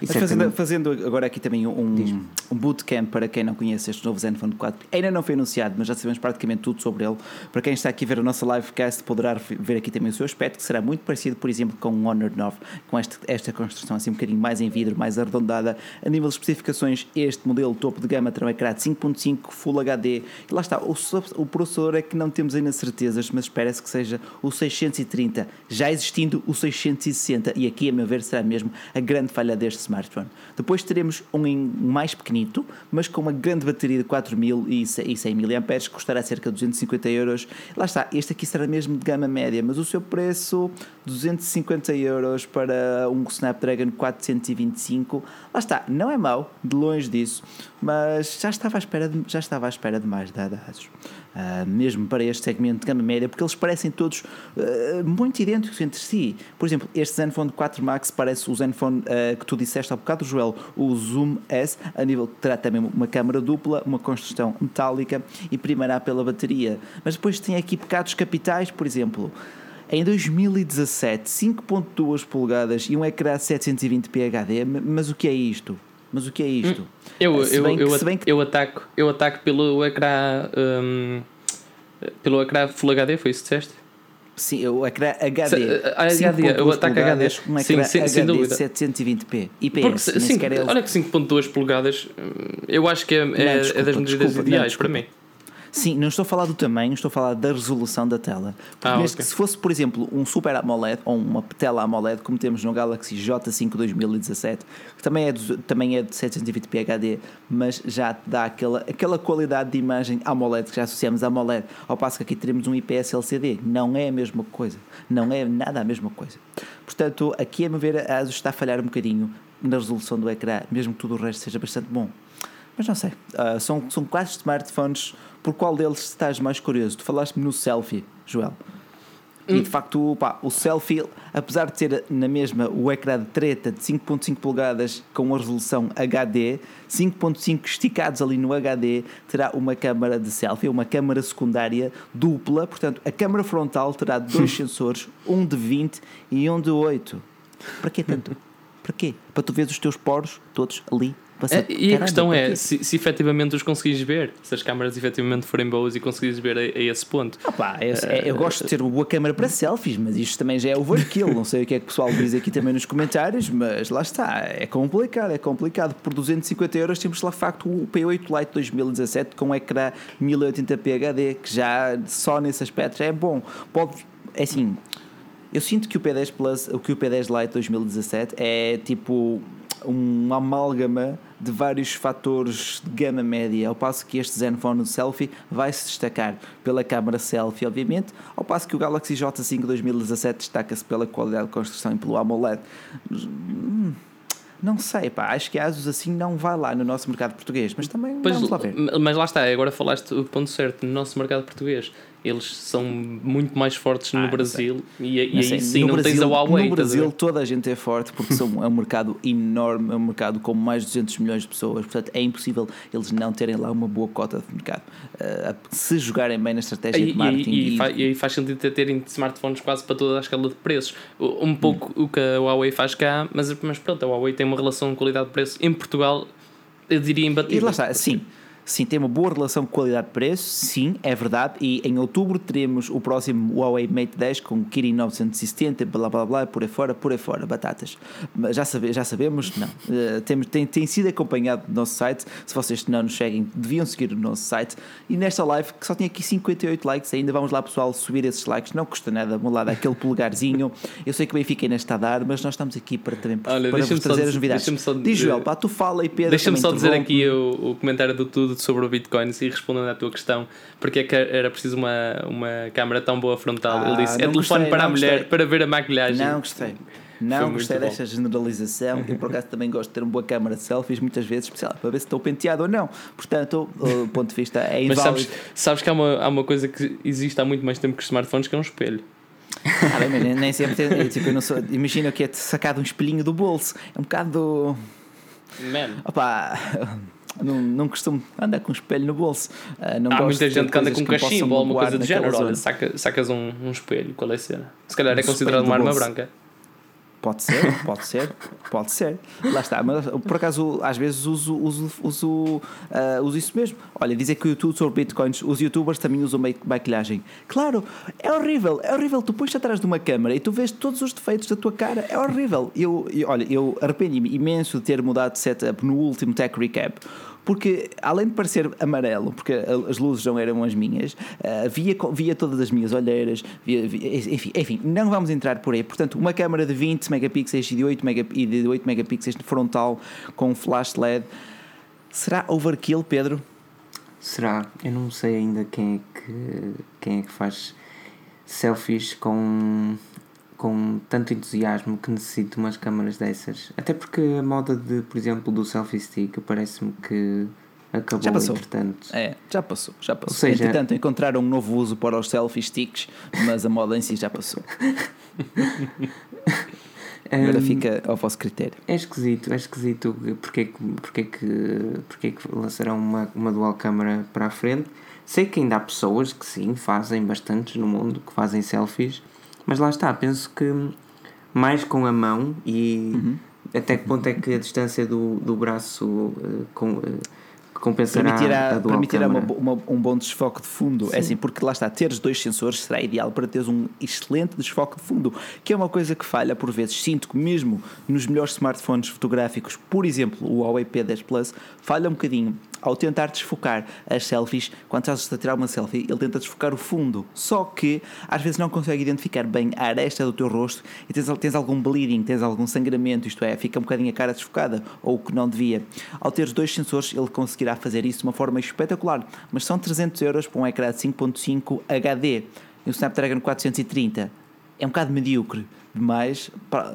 S1: fazendo, fazendo, agora aqui também um, um bootcamp para quem não conhece este novo Zenfone 4, ainda não foi anunciado, mas já sabemos praticamente tudo sobre ele. Para quem está aqui a ver a nossa livecast, poderá ver aqui também o seu aspecto, que será muito parecido, por exemplo, com o Honor 9, com este, esta construção assim um bocadinho mais em vidro, mais arredondada. A nível de especificações, este modelo topo de gama terá um ecrã de 5.5 Full HD. E lá está, o, o processador é que não temos ainda certezas, mas espera-se que seja o 630, já existindo o 660, e aqui, a meu ver, será mesmo a grande falha deste smartphone. Depois teremos um mais pequenito, mas com uma grande bateria de 4100 mAh, que custará cerca de 250 euros. Lá está, este aqui será mesmo de gama média, mas o seu preço 250 euros para um Snapdragon 425. Lá está, não é mau, de longe disso, mas já estava à espera de, já estava à espera de mais dados. Uh, mesmo para este segmento de gama média, porque eles parecem todos uh, muito idênticos entre si. Por exemplo, este Zenfone 4 Max parece o Zenfone uh, que tu disseste há bocado, Joel, o Zoom S, a nível que terá também uma câmara dupla, uma construção metálica e primará pela bateria. Mas depois tem aqui pecados capitais, por exemplo. Em 2017, 5.2 polegadas e um ecrã 720p HD, mas o que é isto? Mas o que é isto? Hum,
S3: eu, eu, eu, que... eu, ataco, eu ataco pelo ecrã. Um, pelo ecrã Full HD, foi isso que disseste?
S1: Sim, o ecrã HD.
S3: A, HD, o ataque HD.
S1: Um ecrã sim, sim, HD 720p. IPS. Porque,
S3: sim, olha que 5.2 polegadas, hum, eu acho que é, não, é, desculpa, é das medidas ideais para mim.
S1: Sim, não estou a falar do tamanho, estou a falar da resolução da tela. Porque ah, okay. se fosse, por exemplo, um Super AMOLED ou uma tela AMOLED, como temos no Galaxy J5 2017, que também é de, também é de 720p HD, mas já dá aquela, aquela qualidade de imagem AMOLED que já associamos a AMOLED, ao passo que aqui teremos um IPS LCD. Não é a mesma coisa. Não é nada a mesma coisa. Portanto, aqui a me ver, a ASUS está a falhar um bocadinho na resolução do ecrã, mesmo que tudo o resto seja bastante bom. Mas não sei, uh, são, são quase smartphones por qual deles estás mais curioso? Tu falaste-me no selfie, Joel. E hum. de facto, pá, o selfie, apesar de ter na mesma o ecrã de treta de 5.5 polegadas com a resolução HD, 5.5 esticados ali no HD, terá uma câmara de selfie, uma câmara secundária dupla. Portanto, a câmara frontal terá dois sensores, um de 20 e um de 8. Para quê tanto? Para quê? Para tu veres os teus poros todos ali
S3: é, e a questão é, se, se efetivamente os conseguires ver, se as câmaras efetivamente forem boas e conseguires ver a, a esse ponto.
S1: Opa, eu, uh, eu gosto de ter uma boa câmara para selfies, mas isto também já é overkill. não sei o que é que o pessoal diz aqui também nos comentários, mas lá está, é complicado, é complicado. Por 250 euros temos lá de facto o P8 Lite 2017 com um ecrã 1080p HD, que já só nesse aspecto já é bom. Pode, é assim, eu sinto que o P10 Plus, o que o P10 Lite 2017 é tipo uma amálgama de vários fatores de gama média, ao passo que este Zenfone Selfie vai se destacar pela câmara selfie, obviamente, ao passo que o Galaxy J5 2017 destaca-se pela qualidade de construção e pelo AMOLED. Hum, não sei, pá, acho que a Asus assim não vai lá no nosso mercado português, mas também pois, vamos lá ver.
S3: Mas lá está, agora falaste o ponto certo, no nosso mercado português eles são muito mais fortes no ah, Brasil e, e aí sim não Brasil, tens a Huawei.
S1: No Brasil toda a gente é forte porque são, é um mercado enorme, é um mercado com mais de 200 milhões de pessoas, portanto é impossível eles não terem lá uma boa cota de mercado. Uh, se jogarem bem na estratégia e, de marketing.
S3: E, e, e, aí faz sentido terem smartphones quase para toda a escala de preços. Um pouco hum. o que a Huawei faz cá, mas, mas pronto, a Huawei tem uma relação qualidade-preço em Portugal, eu diria imbatível.
S1: E lá está, sim. Sim, tem uma boa relação qualidade-preço, sim, é verdade. E em outubro teremos o próximo Huawei Mate 10 com Kirin 970, blá blá blá, por aí fora, por aí fora, batatas. Mas já, sabe, já sabemos? Não. Uh, tem, tem, tem sido acompanhado no nosso site. Se vocês não nos seguem, deviam seguir o nosso site. E nesta live, que só tinha aqui 58 likes, ainda vamos lá, pessoal, subir esses likes. Não custa nada, vamos lá aquele polegarzinho. Eu sei que o Benfica ainda está a dar, mas nós estamos aqui para também Olha, para vos trazer as novidades. Diz, Joel, pá, tu fala e Pedro.
S3: Deixa-me só dizer aqui o, o comentário do tudo sobre o Bitcoin e respondendo à tua questão, porque é que era preciso uma, uma câmara tão boa frontal? Ah, Ele disse: é telefone para a mulher, gostei. para ver a maquilhagem.
S1: Não gostei. Não gostei desta generalização. Eu, por acaso, também gosto de ter uma boa câmara de selfies, muitas vezes, especial, para ver se estou penteado ou não. Portanto, o ponto de vista é inválido. Mas
S3: sabes, sabes que há uma, há uma coisa que existe há muito mais tempo que os smartphones, que é um espelho.
S1: Ah, bem, mas nem sempre tem, tipo, eu sou, imagina que é sacado um espelhinho do bolso. É um bocado.
S3: Man.
S1: Opa, não, não costumo andar com um espelho no bolso. Uh,
S3: Há muita gente que anda com um cachimbo ou alguma coisa do género. Olha, saca, sacas um, um espelho, qual é a cena? Se calhar é considerado uma arma branca.
S1: Pode ser, pode ser, pode ser. Lá está. Mas por acaso, às vezes uso, uso, uso, uh, uso isso mesmo. Olha, dizer que o YouTube sobre bitcoins, os youtubers também usam maquilhagem. Claro, é horrível, é horrível. Tu pões atrás de uma câmera e tu vês todos os defeitos da tua cara. É horrível. Eu, eu olha, eu arrependi-me imenso de ter mudado de setup no último Tech Recap porque além de parecer amarelo, porque as luzes não eram as minhas, uh, via, via todas as minhas olheiras, via, via, enfim, enfim, não vamos entrar por aí. Portanto, uma câmera de 20 megapixels e de 8, mega, e de 8 megapixels frontal com flash LED, será overkill, Pedro?
S2: Será? Eu não sei ainda quem é que, quem é que faz selfies com com tanto entusiasmo que necessito umas câmaras dessas. Até porque a moda de, por exemplo, do selfie stick parece-me que acabou já passou. entretanto.
S1: É, já passou, já passou. Ou seja, entretanto, encontraram um novo uso para os selfie sticks, mas a moda em si já passou. Agora um, fica ao vosso critério.
S2: É esquisito, é esquisito porque, porque, porque, porque que lançarão uma, uma dual câmara para a frente. Sei que ainda há pessoas que sim, fazem bastantes no mundo, que fazem selfies, mas lá está, penso que mais com a mão e uhum. até que ponto é que a distância do, do braço uh, com, uh, compensará
S1: permitirá,
S2: a dual
S1: permitirá uma, uma, um bom desfoque de fundo. É Sim. É assim, porque lá está, teres dois sensores será ideal para teres um excelente desfoque de fundo, que é uma coisa que falha por vezes. Sinto que mesmo nos melhores smartphones fotográficos, por exemplo, o Huawei P10 Plus, falha um bocadinho ao tentar desfocar as selfies, quando estás a tirar uma selfie, ele tenta desfocar o fundo. Só que às vezes não consegue identificar bem a aresta do teu rosto e tens, tens algum bleeding, tens algum sangramento, isto é, fica um bocadinho a cara desfocada, ou o que não devia. Ao ter dois sensores, ele conseguirá fazer isso de uma forma espetacular, mas são 300 euros para um ecrã de 5.5 HD e o Snapdragon 430. É um bocado medíocre mas,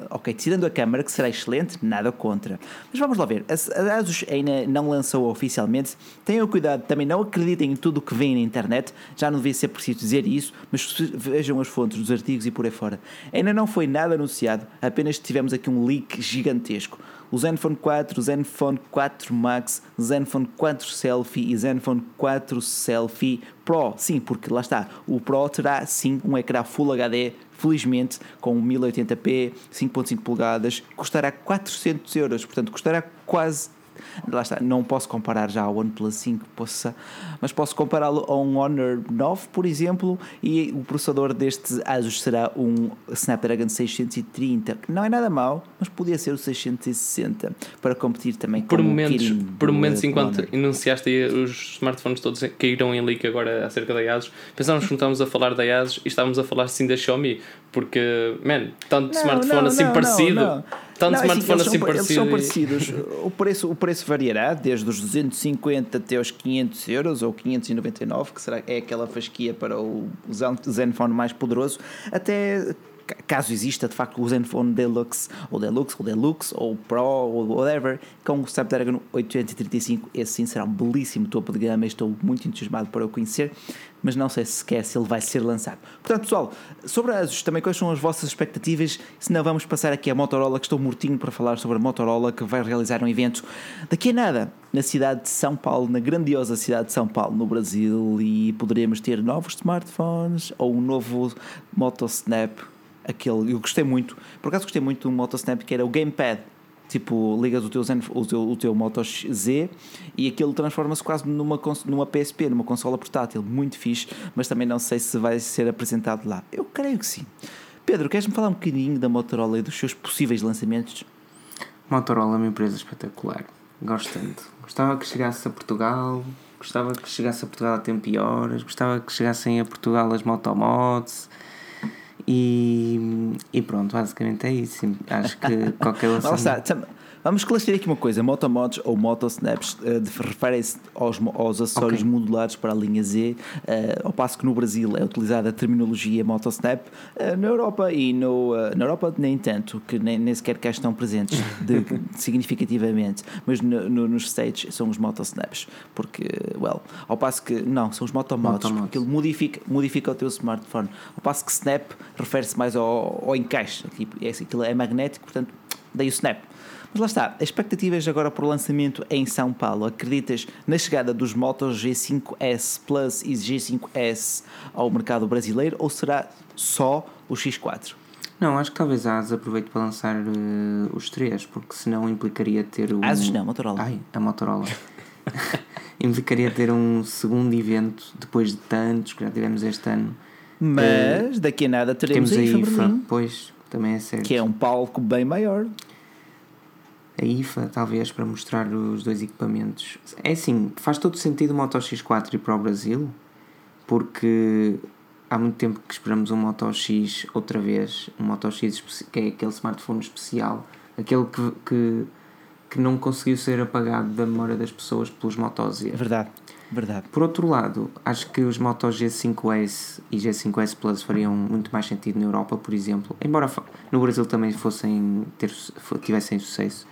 S1: ok, tirando a câmara, que será excelente, nada contra. Mas vamos lá ver, a ASUS ainda não lançou oficialmente, tenham cuidado, também não acreditem em tudo o que vem na internet, já não devia ser preciso dizer isso, mas vejam as fontes dos artigos e por aí fora. Ainda não foi nada anunciado, apenas tivemos aqui um leak gigantesco. O Zenfone 4, o Zenfone 4 Max, Zenfone 4 Selfie e Zenfone 4 Selfie Pro. Sim, porque lá está, o Pro terá sim um ecrã Full HD felizmente com 1080p, 5.5 polegadas, custará 400 euros, portanto custará quase lá está, não posso comparar já ao OnePlus 5, possa, mas posso compará-lo a um Honor 9, por exemplo, e o processador deste ASUS será um Snapdragon 630, que não é nada mau, mas podia ser o 660 para competir também
S3: por
S1: com
S3: momentos,
S1: o
S3: Por momentos, enquanto Honor. enunciaste os smartphones todos caíram em leak agora acerca da ASUS, pensávamos que não estávamos a falar da ASUS e estávamos a falar sim da Xiaomi, porque, man, tanto não, smartphone não, assim não, parecido. Tanto não, smartphone assim, assim parecido.
S1: Eles são parecidos. o, preço, o preço variará desde os 250 até os 500 euros ou 599, que será, é aquela fasquia para o Zenfone mais poderoso, até caso exista de facto o Zenfone Deluxe ou Deluxe ou Deluxe ou Pro ou whatever com o Snapdragon 835 esse sim será um belíssimo topo de gama. Estou muito entusiasmado para o conhecer mas não sei sequer se ele vai ser lançado. Portanto pessoal, sobre a ASUS também quais são as vossas expectativas se não vamos passar aqui a Motorola que estou mortinho para falar sobre a Motorola que vai realizar um evento daqui a nada na cidade de São Paulo, na grandiosa cidade de São Paulo, no Brasil, e poderemos ter novos smartphones ou um novo Moto Snap aquele. Eu gostei muito, por acaso gostei muito do Motosnap que era o Gamepad. Tipo, ligas o teu, Zen, o teu, o teu Moto Z e aquilo transforma-se quase numa, numa PSP, numa consola portátil. Muito fixe, mas também não sei se vai ser apresentado lá. Eu creio que sim. Pedro, queres-me falar um bocadinho da Motorola e dos seus possíveis lançamentos?
S2: Motorola é uma empresa espetacular. Gosto tanto. Gostava que chegasse a Portugal, gostava que chegasse a Portugal a tempo e horas, gostava que chegassem a Portugal as Motomods e, e pronto, basicamente é isso. Acho que qualquer
S1: lançamento. Vamos esclarecer aqui uma coisa: Motomods ou Motosnaps uh, referem-se aos, aos acessórios okay. modulares para a linha Z, uh, ao passo que no Brasil é utilizada a terminologia Motosnap, uh, na Europa e no, uh, na Europa nem tanto, que nem, nem sequer cá estão presentes de, significativamente, mas no, no, nos States são os Motosnaps, porque, well, ao passo que, não, são os Motomods, porque aquilo modifica, modifica o teu smartphone, ao passo que Snap refere-se mais ao, ao encaixe, tipo, é, aquilo é magnético, portanto, daí o Snap. Mas lá está, expectativas agora para o lançamento em São Paulo. Acreditas na chegada dos motos G5S Plus e G5S ao mercado brasileiro ou será só o X4?
S2: Não, acho que talvez a ASA aproveite para lançar uh, os três, porque senão implicaria ter um.
S1: ASUS não, Motorola.
S2: Ai, a Motorola. implicaria ter um segundo evento depois de tantos que já tivemos este ano.
S1: Mas uh, daqui a nada teremos
S2: temos a IFA, pois, também é certo.
S1: Que é um palco bem maior
S2: a IFA, talvez, para mostrar os dois equipamentos. É assim, faz todo sentido o Moto X4 ir para o Brasil, porque há muito tempo que esperamos um Moto X outra vez, um Moto X que é aquele smartphone especial, aquele que, que, que não conseguiu ser apagado da memória das pessoas pelos Moto Z.
S1: É verdade, verdade.
S2: Por outro lado, acho que os Moto G5S e G5S Plus fariam muito mais sentido na Europa, por exemplo, embora no Brasil também fossem ter, tivessem sucesso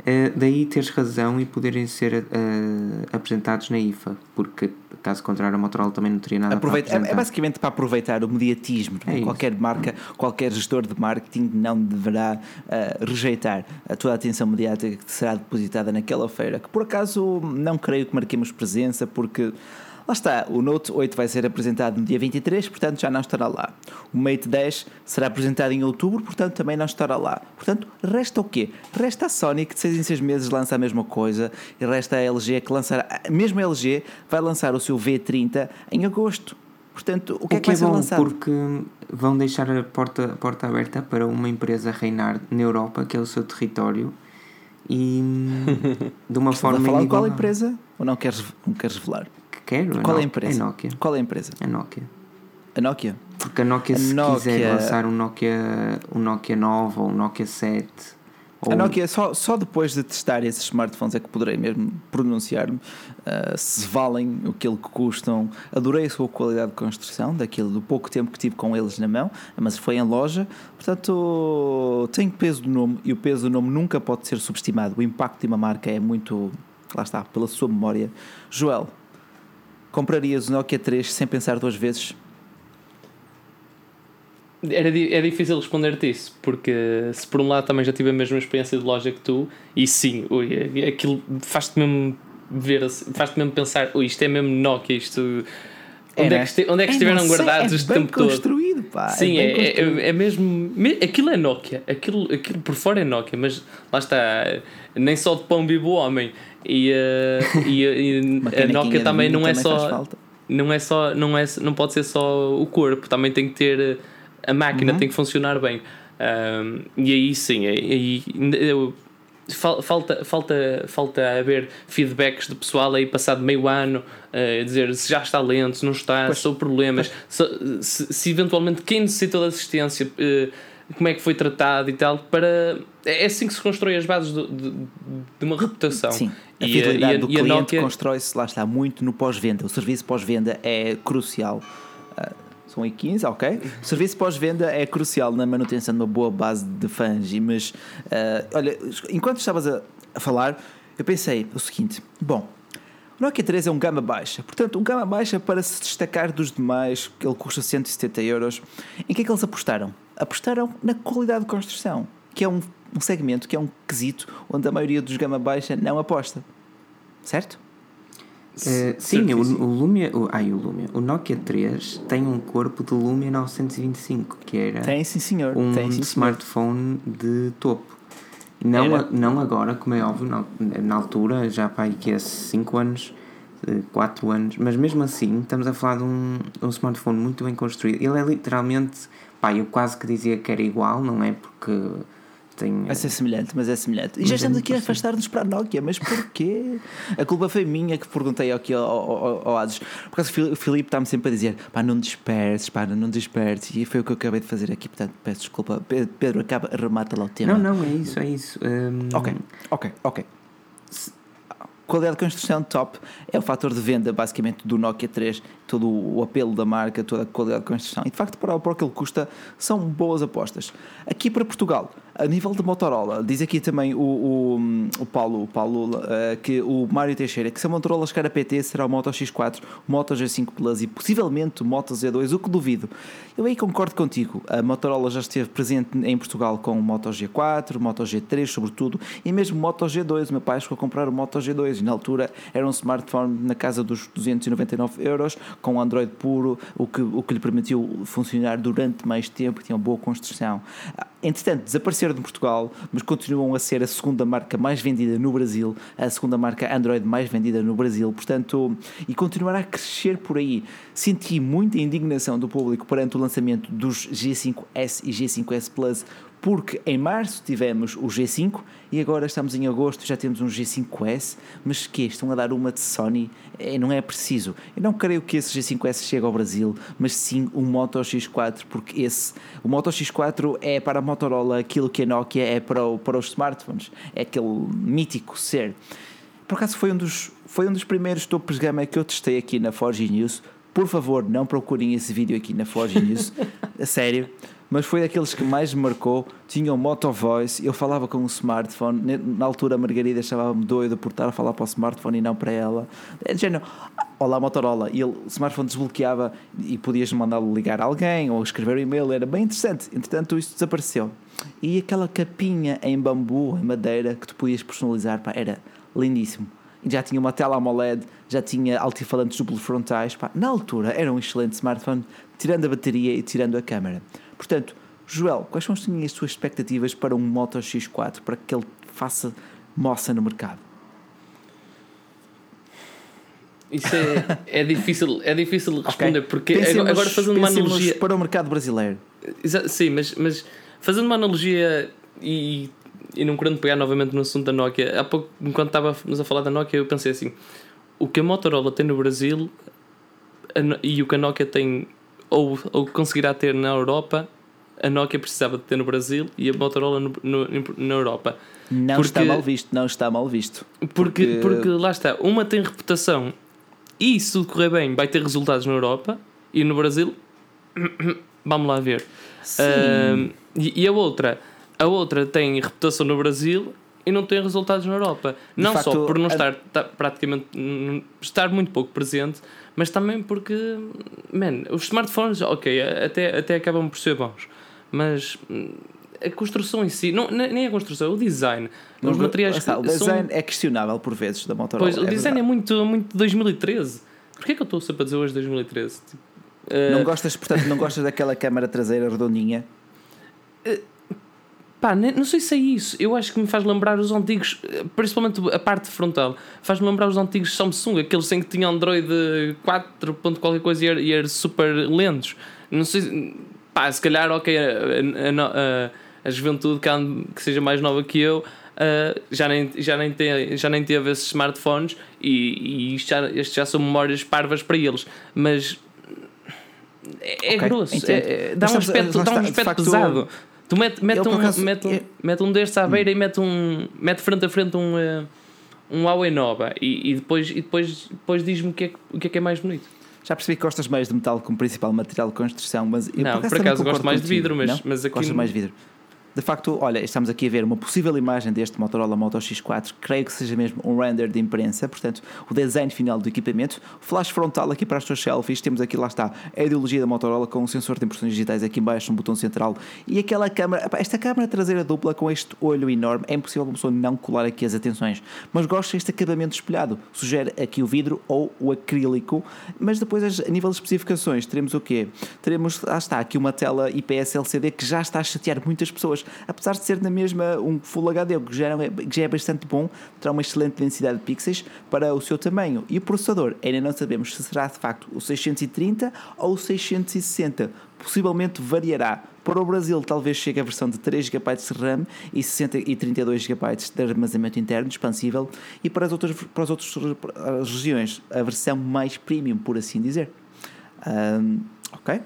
S2: Uh, daí teres razão e poderem ser uh, apresentados na IFA, porque caso contrário a Motorola também não teria nada
S1: Aproveita, para apresentar. É, é basicamente para aproveitar o mediatismo. É? É qualquer marca, qualquer gestor de marketing não deverá uh, rejeitar a toda a atenção mediática que será depositada naquela feira, que por acaso não creio que marquemos presença, porque Lá está, o Note 8 vai ser apresentado no dia 23, portanto já não estará lá. O Mate 10 será apresentado em outubro, portanto também não estará lá. Portanto, resta o quê? Resta a Sony que de 6 em 6 meses lança a mesma coisa e resta a LG que lançará, mesmo a LG vai lançar o seu V30 em agosto. Portanto, o que o é que, vai é ser lançado?
S2: Porque vão deixar a porta, a porta aberta para uma empresa reinar na Europa, que é o seu território, e de uma forma.
S1: A falar qual empresa? Ou não queres, não queres revelar?
S2: Quero.
S1: Qual é a empresa?
S2: É Nokia.
S1: Qual é a empresa?
S2: É Nokia.
S1: A Nokia?
S2: Porque a Nokia, a se Nokia... quiser lançar um Nokia, um Nokia 9 ou um Nokia 7.
S1: A Nokia, só, só depois de testar esses smartphones é que poderei mesmo pronunciar-me uh, se valem aquilo que custam. Adorei a sua qualidade de construção, daquilo do pouco tempo que tive com eles na mão, mas foi em loja. Portanto, tem peso do nome e o peso do nome nunca pode ser subestimado. O impacto de uma marca é muito, lá está, pela sua memória. Joel, comprarias o Nokia 3 sem pensar duas vezes?
S3: Era, é difícil responder-te isso, porque se por um lado também já tive a mesma experiência de loja que tu, e sim, ui, aquilo faz-te mesmo ver, faz-te mesmo pensar, ui, isto é mesmo Nokia, isto. Onde, é, que, onde é que é, estiveram guardados é este tempo
S1: construído, todo? Pá,
S3: Sim, é, é, é, é, mesmo. Aquilo é Nokia, aquilo, aquilo por fora é Nokia, mas lá está, nem só de pão vivo o homem. E, uh, e, e a Nokia também não é também só. Não é só. Não, é, não pode ser só o corpo, também tem que ter. A máquina uhum. tem que funcionar bem. Um, e aí sim, aí, eu, falta, falta, falta haver feedbacks de pessoal aí passado meio ano uh, dizer se já está lento, se não está, pois, se houve problemas, se, se, se, eventualmente quem necessita de assistência. Uh, como é que foi tratado e tal, para. É assim que se constrói as bases de, de, de uma reputação.
S1: Sim, a fidelidade e a, do cliente Nokia... constrói-se, lá está, muito no pós-venda. O serviço pós-venda é crucial. Uh, são aí 15, ok? O serviço pós-venda é crucial na manutenção de uma boa base de fãs. Mas, uh, olha, enquanto estavas a, a falar, eu pensei o seguinte: bom, o Nokia 3 é um gama baixa, portanto, um gama baixa para se destacar dos demais, ele custa 170 euros. Em que é que eles apostaram? Apostaram na qualidade de construção, que é um, um segmento, que é um quesito onde a maioria dos gama baixa não aposta. Certo?
S2: Uh, sim, o, o, Lumia, o, ai, o Lumia, o Nokia 3 tem um corpo de Lumia 925, que era
S1: tem, sim, senhor.
S2: um
S1: tem, sim,
S2: smartphone senhor. de topo. Não, a, não agora, como é óbvio, na, na altura, já para aí que é 5 anos, 4 anos, mas mesmo assim estamos a falar de um, um smartphone muito bem construído. Ele é literalmente, pá, eu quase que dizia que era igual, não é? Porque Tem,
S1: Vai ser semelhante, mas é semelhante. E já estamos aqui a afastar-nos para a Nokia, mas porquê? A culpa foi minha que perguntei aqui ao, ao, ao Ades. Por causa o Filipe está-me sempre a dizer: pá, não disperses, pá, não disperses. E foi o que eu acabei de fazer aqui, portanto, peço desculpa. Pedro, acaba, remata lá o tema.
S2: Não, não, é isso, é isso. Um...
S1: Ok, ok, ok qualidade de construção top é o fator de venda basicamente do Nokia 3, todo o apelo da marca, toda a qualidade de construção. E de facto, para, o que ele custa, são boas apostas. Aqui para Portugal, a nível de Motorola, diz aqui também o, o, o Paulo, o Paulo uh, que o Mário Teixeira, que se a Motorola chegar a PT será o Moto X4, o Moto G5 Plus e possivelmente o Moto Z2, o que duvido. Eu aí concordo contigo. A Motorola já esteve presente em Portugal com o Moto G4, o Moto G3, sobretudo, e mesmo o Moto G2. O meu pai chegou a comprar o Moto G2 e na altura era um smartphone na casa dos 299 euros, com Android puro, o que, o que lhe permitiu funcionar durante mais tempo, tinha uma boa construção. Entretanto, desapareceram de Portugal, mas continuam a ser a segunda marca mais vendida no Brasil, a segunda marca Android mais vendida no Brasil, portanto, e continuará a crescer por aí. Senti muita indignação do público perante o lançamento dos G5S e G5S Plus porque em março tivemos o G5 e agora estamos em agosto já temos um G5S, mas que estão a dar uma de Sony, é, não é preciso. Eu não creio que esse G5S chegue ao Brasil, mas sim um Moto X4, porque esse, o Moto X4 é para a Motorola aquilo que a Nokia é para, o, para os smartphones, é aquele mítico ser. Por acaso foi um dos, foi um dos primeiros topos de gama que eu testei aqui na Forge News. Por favor, não procurem esse vídeo aqui na Forge News, a sério mas foi daqueles que mais me marcou. Tinha o Moto Voice, eu falava com um smartphone. Na altura, a Margarida chamava-me doido por estar a falar para o smartphone e não para ela. É de género, olá Motorola. E ele, o smartphone desbloqueava e podias mandá-lo ligar a alguém ou escrever um e-mail. Era bem interessante. Entretanto, isso desapareceu. E aquela capinha em bambu, em madeira, que tu podias personalizar, pá, era lindíssimo já tinha uma tela AMOLED, já tinha altifalantes duplos frontais. Pá, na altura era um excelente smartphone, tirando a bateria e tirando a câmera. Portanto, Joel, quais são as tuas expectativas para um Moto X4 para que ele faça moça no mercado?
S3: Isso é, é difícil, é difícil responder okay. porque pensemos, agora fazendo uma analogia
S1: para o mercado brasileiro.
S3: Sim, mas, mas fazendo uma analogia e, e não querendo pegar novamente no assunto da Nokia, há pouco, enquanto estávamos a falar da Nokia, eu pensei assim: o que a Motorola tem no Brasil e o que a Nokia tem ou, ou conseguirá ter na Europa, a Nokia precisava de ter no Brasil e a Motorola no, no, na Europa.
S1: Não porque, está mal visto, não está mal visto.
S3: Porque, porque, porque lá está, uma tem reputação e se tudo correr bem vai ter resultados na Europa e no Brasil vamos lá ver. Uh, e, e, a outra, a outra tem reputação no Brasil e não tem resultados na Europa. De não facto, só por não a... estar tá, praticamente estar muito pouco presente, mas também porque, man, os smartphones, ok, até, até acabam por ser bons, mas a construção em si, não, nem a construção, o design. Os materiais
S1: está, O design são... é questionável por vezes da Motorola.
S3: Pois, o é design verdade. é muito, muito 2013. Porquê que eu estou sempre a dizer hoje 2013? Tipo,
S1: não uh... gostas, portanto, não gostas daquela câmara traseira redondinha?
S3: Pá, não sei se é isso. Eu acho que me faz lembrar os antigos, principalmente a parte frontal, faz-me lembrar os antigos Samsung, aqueles em que tinham Android 4. qualquer coisa e eram era super lentos. Não sei, pá, se calhar, ok, a, a, a, a juventude que, que seja mais nova que eu. Uh, já, nem, já, nem tem, já nem teve esses smartphones e, e isto já, estes já são memórias parvas para eles, mas é, é okay, grosso, é, é, dá, um aspecto, dá um aspecto facto, pesado. Tu mete, mete, um, acaso, mete, um, é... mete um destes à beira hum. e mete, um, mete frente a frente um, uh, um Huawei Nova e, e depois, e depois, depois diz-me o que, é, o que é que é mais bonito.
S1: Já percebi que gostas mais de metal como principal material de construção, mas
S3: eu não, por acaso, por acaso gosto mais de vidro, mas, mas aqui.
S1: Gostas mais de vidro. De facto, olha, estamos aqui a ver uma possível imagem deste Motorola Moto X4, creio que seja mesmo um render de imprensa, portanto, o design final do equipamento, flash frontal aqui para as suas selfies, temos aqui, lá está, a ideologia da Motorola com um sensor de impressões digitais aqui embaixo, um botão central. E aquela câmera, esta câmera traseira dupla com este olho enorme, é impossível uma pessoa não colar aqui as atenções, mas gosto deste acabamento espelhado, sugere aqui o vidro ou o acrílico, mas depois a nível de especificações teremos o quê? Teremos, lá está, aqui uma tela IPS LCD que já está a chatear muitas pessoas, apesar de ser na mesma um Full HD, que já, é, que já é bastante bom, terá uma excelente densidade de pixels para o seu tamanho. E o processador, ainda não sabemos se será de facto o 630 ou o 660, possivelmente variará. Para o Brasil, talvez chegue a versão de 3 GB de RAM e, 60 e 32 GB de armazenamento interno expansível, e para as outras, para as outras regiões, a versão mais premium, por assim dizer. Um, ok?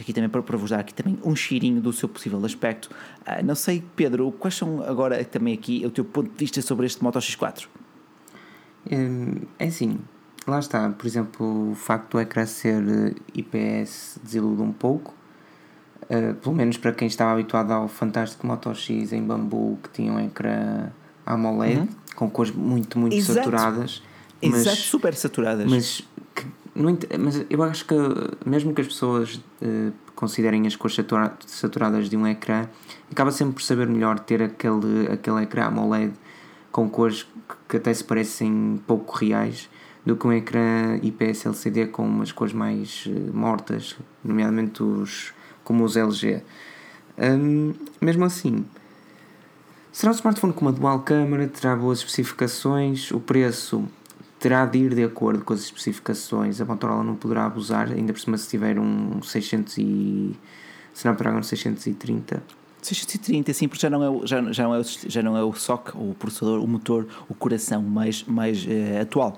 S1: Aqui também para, para vos dar aqui também um cheirinho do seu possível aspecto. Uh, não sei, Pedro, quais são agora também aqui o teu ponto de vista sobre este Moto X4?
S2: Hum, é assim, lá está, por exemplo, o facto do ecrã ser eh, IPS desilude um pouco, uh, pelo menos para quem estava habituado ao fantástico Moto X em bambu que tinha um ecrã AMOLED uhum. com cores muito, muito Exato. saturadas.
S1: Mas, Exato, super saturadas.
S2: Mas, que, no, mas eu acho que mesmo que as pessoas uh, considerem as cores saturadas de um ecrã, acaba sempre por saber melhor ter aquele, aquele ecrã AMOLED com cores que até se parecem pouco reais do que um ecrã IPS LCD com umas cores mais uh, mortas, nomeadamente os, como os LG. Um, mesmo assim, será um smartphone com uma dual câmera, terá boas especificações, o preço terá de ir de acordo com as especificações, a Motorola não poderá abusar, ainda por cima se tiver um 600 e... Snapdragon 630
S1: 630, sim, porque já não é, o, já, já não é, o, já não é o SOC, o processador, o motor, o coração mais, mais eh, atual.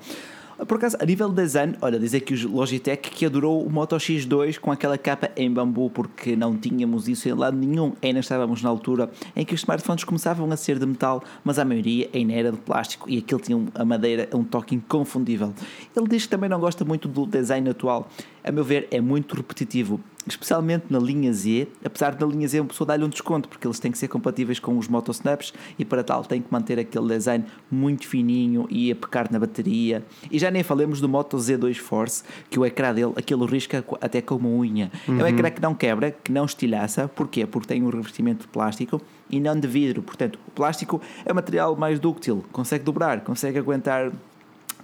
S1: Por acaso, a nível de design, olha, dizer que o Logitech que adorou o Moto X2 com aquela capa em bambu, porque não tínhamos isso em lado nenhum. Ainda estávamos na altura em que os smartphones começavam a ser de metal, mas a maioria ainda era de plástico e aquele tinha a madeira, um toque inconfundível. Ele diz que também não gosta muito do design atual. A meu ver, é muito repetitivo especialmente na linha Z, apesar de na linha Z uma pessoa dar-lhe um desconto, porque eles têm que ser compatíveis com os Motosnaps e para tal tem que manter aquele design muito fininho e a pecar na bateria. E já nem falemos do Moto Z2 Force, que o ecrã dele, aquele risca até com uma unha. Uhum. É um uhum. ecrã que não quebra, que não estilhaça, porquê? Porque tem um revestimento de plástico e não de vidro, portanto o plástico é um material mais dúctil, consegue dobrar, consegue aguentar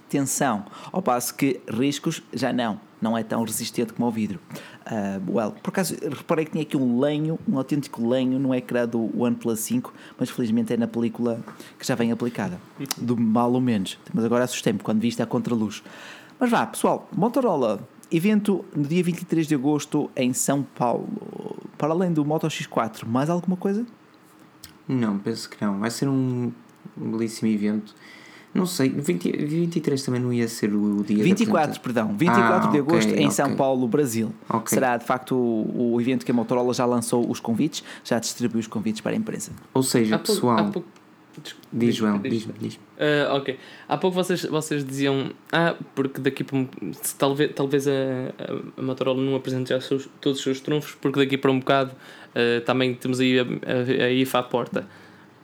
S1: tensão, ao passo que riscos já não, não é tão resistente como o vidro. Uh, well, por acaso reparei que tinha aqui um lenho, um autêntico lenho no ecrã do OnePlus 5, mas felizmente é na película que já vem aplicada, do mal ou menos. Mas agora assustei-me quando vi isto à contraluz. Mas vá, pessoal, Motorola, evento no dia 23 de agosto em São Paulo. Para além do Moto X4, mais alguma coisa?
S2: Não, penso que não. Vai ser um belíssimo evento não sei, 20, 23 também não ia ser o dia
S1: 24, perdão, 24 ah, de agosto okay, em okay. São Paulo, Brasil. Okay. Será de facto o, o, evento que a Motorola já lançou os convites, já distribuiu os convites para a imprensa.
S2: Ou seja, há pessoal. Pouco, pouco, diz, João, diz-me. Diz, diz.
S3: Uh, ok. Há pouco vocês, vocês diziam, ah, porque daqui para um, talvez, talvez a, a, Motorola não apresente já seus, todos os seus trunfos, porque daqui para um bocado uh, também temos aí a, a, a IFA à porta.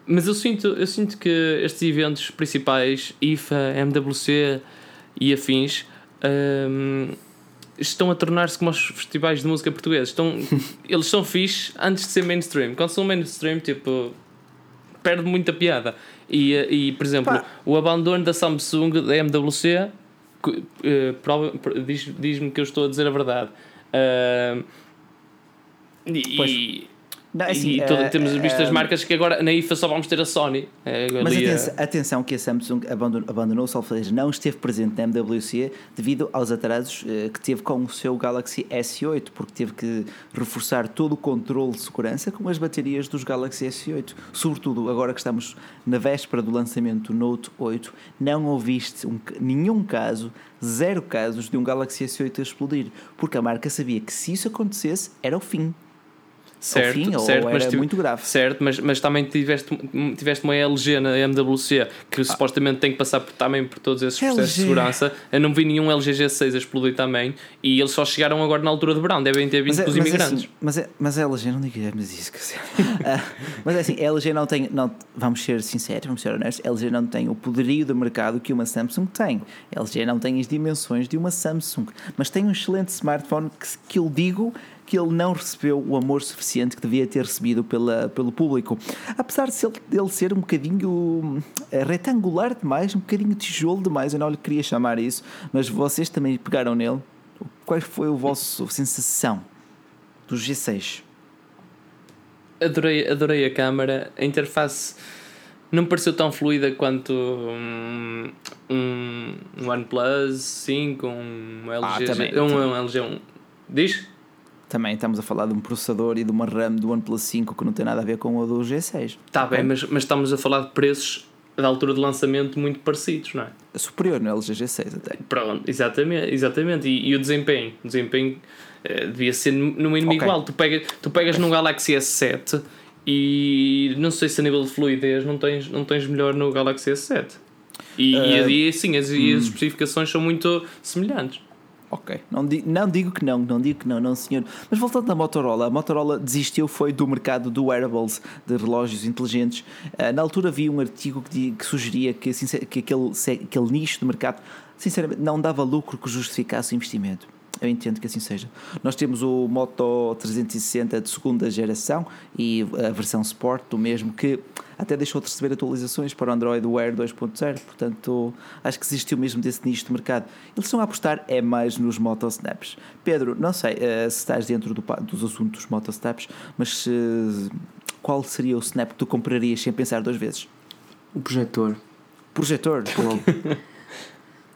S3: Mas eu sinto, eu sinto que estes eventos principais, IFA, MWC e afins, um, estão a tornar-se como os festivais de música portugueses. Estão, eles são fixe antes de ser mainstream. Quando são mainstream, tipo, perde muita piada. E, e por exemplo, Pá. o abandono da Samsung, da MWC, uh, diz-me diz que eu estou a dizer a verdade. Uh, e, não, assim, e todo, uh, temos visto uh, as marcas que agora na IFA só vamos ter a Sony.
S1: É, mas atenção, atenção, que a Samsung abandonou, abandonou o seja, não esteve presente na MWC devido aos atrasos uh, que teve com o seu Galaxy S8, porque teve que reforçar todo o controle de segurança com as baterias dos Galaxy S8. Sobretudo agora que estamos na véspera do lançamento do Note 8, não ouviste um, nenhum caso, zero casos de um Galaxy S8 a explodir, porque a marca sabia que se isso acontecesse era o fim
S3: certo, fim, certo, mas tive, muito grave. Certo, mas, mas também tiveste, tiveste uma LG na MWC que ah. supostamente tem que passar por, também por todos esses processos LG. de segurança. Eu não vi nenhum LG G6 a explodir também e eles só chegaram agora na altura de verão, devem ter vindo é, com os imigrantes.
S1: Assim, mas, é, mas a LG, não digamos isso, uh, mas é assim, a LG não tem, não, vamos ser sinceros, vamos ser honestos, a LG não tem o poderio do mercado que uma Samsung tem. A LG não tem as dimensões de uma Samsung, mas tem um excelente smartphone que, que eu digo que ele não recebeu o amor suficiente que devia ter recebido pela, pelo público. Apesar de ele ser um bocadinho eh, retangular demais, um bocadinho tijolo demais, eu não lhe queria chamar isso, mas vocês também pegaram nele. Qual foi o vosso sensação do G6?
S3: adorei, adorei a câmera. A interface não me pareceu tão fluida quanto um, um, um OnePlus 5, um LG, ah, também, um, um LG 1. Diz?
S1: Também estamos a falar de um processador e de uma RAM do OnePlus 5 que não tem nada a ver com o do G6.
S3: Está bem, mas, mas estamos a falar de preços da altura de lançamento muito parecidos, não é?
S1: Superior no LG G6 até.
S3: Pronto, exatamente. exatamente. E, e o desempenho? O desempenho eh, devia ser no mínimo okay. igual. Tu, pega, tu pegas num Galaxy S7 e não sei se a nível de fluidez não tens, não tens melhor no Galaxy S7. E, uh, e, e sim, as, hum. as especificações são muito semelhantes.
S1: Ok, não, di não digo que não, não digo que não, não senhor. Mas voltando à Motorola, a Motorola desistiu foi do mercado do wearables, de relógios inteligentes. Uh, na altura vi um artigo que, que sugeria que, que aquele, aquele nicho de mercado, sinceramente, não dava lucro que justificasse o investimento eu entendo que assim seja. Nós temos o Moto 360 de segunda geração e a versão Sport do mesmo que até deixou de receber atualizações para o Android Wear 2.0, portanto acho que existiu mesmo desse nicho de mercado. Eles estão a apostar é mais nos Moto Snaps. Pedro, não sei uh, se estás dentro do, dos assuntos Moto Snaps, mas uh, qual seria o snap que tu comprarias sem pensar duas vezes?
S2: O projetor.
S1: Projetor? Porquê?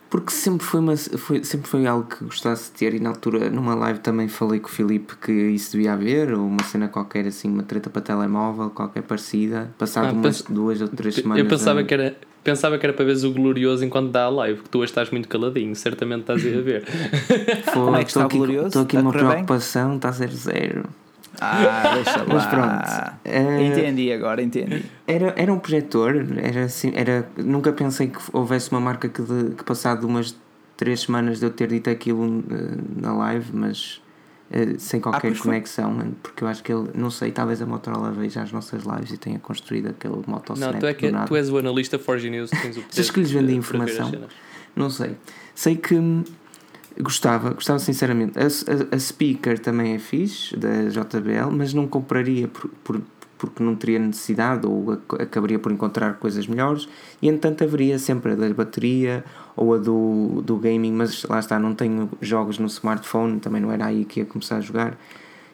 S2: Porque sempre foi, uma, foi, sempre foi algo que gostasse de ter e na altura numa live também falei com o Filipe que isso devia haver, ou uma cena qualquer assim, uma treta para telemóvel, qualquer parecida, passado ah, umas duas ou três semanas.
S3: Eu pensava, a... que era, pensava que era para ver o glorioso enquanto dá a live, que tu hoje estás muito caladinho, certamente estás a ver.
S1: Como é que está o glorioso?
S2: Estou aqui uma preocupação, está zero zero.
S1: Ah, deixa lá. Mas pronto. Uh, entendi agora, entendi.
S2: Era, era um projetor, era assim, era, nunca pensei que houvesse uma marca que, de, que passado umas três semanas de eu ter dito aquilo uh, na live, mas uh, sem qualquer ah, conexão, mano, porque eu acho que ele, não sei, talvez a Motorola veja as nossas lives e tenha construído aquele motosnap.
S3: Não, tu, é que, tu és o analista Forge News, tens o
S2: Vocês que lhes vendem informação? Não sei. Sei que Gostava, gostava sinceramente. A, a, a, speaker também é fixe, da JBL, mas não compraria por, por, porque não teria necessidade ou acabaria por encontrar coisas melhores. E entanto haveria sempre a da bateria ou a do, do gaming, mas lá está, não tenho jogos no smartphone, também não era aí que ia começar a jogar.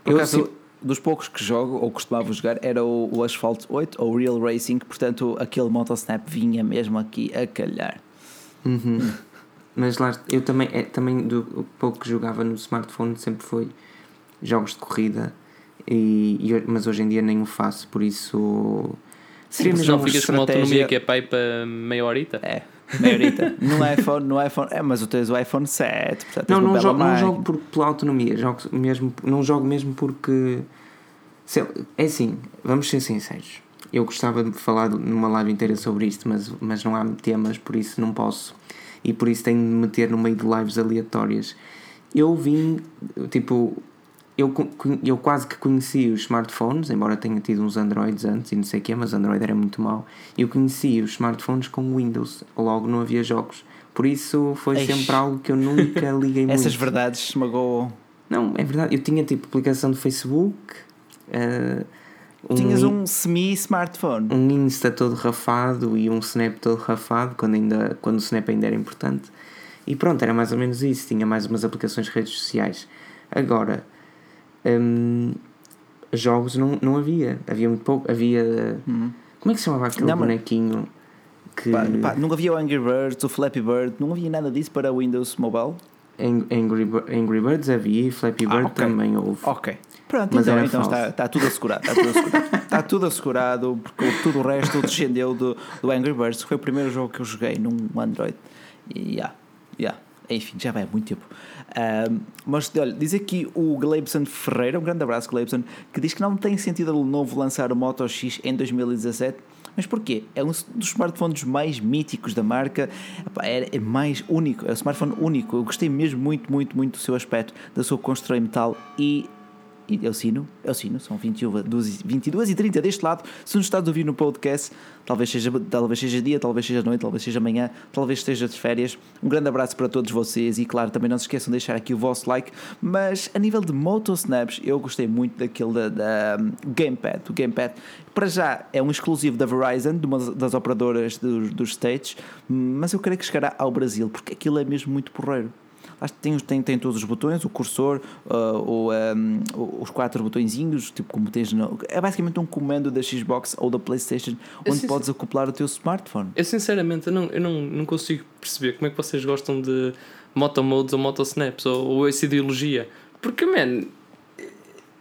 S1: Por Eu, acaso, dos poucos que jogo ou costumava jogar era o, o Asphalt 8 ou Real Racing, portanto aquele Motosnap vinha mesmo aqui a calhar.
S2: Uhum. Mas lá, eu também, é, também do pouco que jogava no smartphone sempre foi jogos de corrida, e, e mas hoje em dia nem o faço, por isso.
S3: Seria Sim, não ficas com uma autonomia que é pai para meia horita?
S1: É, meia horita. no iPhone, no iPhone, é, mas tu tens o iPhone 7, portanto,
S2: não, não jogo, não jogo por, pela autonomia, jogo mesmo, não jogo mesmo porque. É assim, vamos ser sinceros. Eu gostava de falar numa live inteira sobre isto, mas, mas não há temas, por isso não posso e por isso tenho de me meter no meio de lives aleatórias. Eu vim, tipo, eu, eu quase que conheci os smartphones, embora tenha tido uns Androids antes e não sei o que, mas Android era muito mau. Eu conheci os smartphones com Windows, logo não havia jogos. Por isso foi Eish. sempre algo que eu nunca liguei muito.
S1: Essas verdades esmagou.
S2: Não, é verdade. Eu tinha tipo aplicação do Facebook. Uh,
S1: um Tinhas um semi-smartphone.
S2: Um Insta todo rafado e um Snap todo rafado, quando, ainda, quando o Snap ainda era importante. E pronto, era mais ou menos isso. Tinha mais umas aplicações de redes sociais. Agora, hum, jogos não, não havia. Havia muito pouco. Havia. Hum. Como é que se chamava aquele não, bonequinho? Que...
S1: Pá, pá, não havia o Angry Birds, o Flappy Bird, não havia nada disso para Windows Mobile?
S2: Angry, Angry Birds havia e Flappy ah, Bird ah, okay. também houve.
S1: Ok. Pronto, Mas então, então está, está tudo assegurado. Está tudo assegurado, está tudo assegurado porque tudo o resto descendeu do, do Angry Birds, que foi o primeiro jogo que eu joguei num Android. E yeah, yeah. Enfim, já vai há muito tempo. Um, mas olha, diz aqui o Glebson Ferreira, um grande abraço, Glebson, que diz que não tem sentido a Lenovo lançar o Moto X em 2017. Mas porquê? É um dos smartphones mais míticos da marca, é, mais único, é um smartphone único. Eu gostei mesmo muito, muito, muito do seu aspecto, da sua construção em metal e e eu sino, eu sino, são 21, 22 e 30 deste lado. Se nos estás a ouvir no podcast, talvez seja, talvez seja dia, talvez seja noite, talvez seja manhã, talvez esteja de férias. Um grande abraço para todos vocês e, claro, também não se esqueçam de deixar aqui o vosso like. Mas a nível de Moto Snaps, eu gostei muito daquele da, da um, Gamepad. O Gamepad, para já, é um exclusivo da Verizon, de uma das operadoras dos, dos States, mas eu creio que chegará ao Brasil, porque aquilo é mesmo muito porreiro. Acho que tem, tem, tem todos os botões, o cursor, uh, o, um, os quatro botõezinhos, tipo como tens no, é basicamente um comando da Xbox ou da Playstation onde podes acoplar o teu smartphone.
S3: Eu sinceramente eu não, eu não, não consigo perceber como é que vocês gostam de motomodes ou motosnaps ou, ou essa ideologia. Porque, man,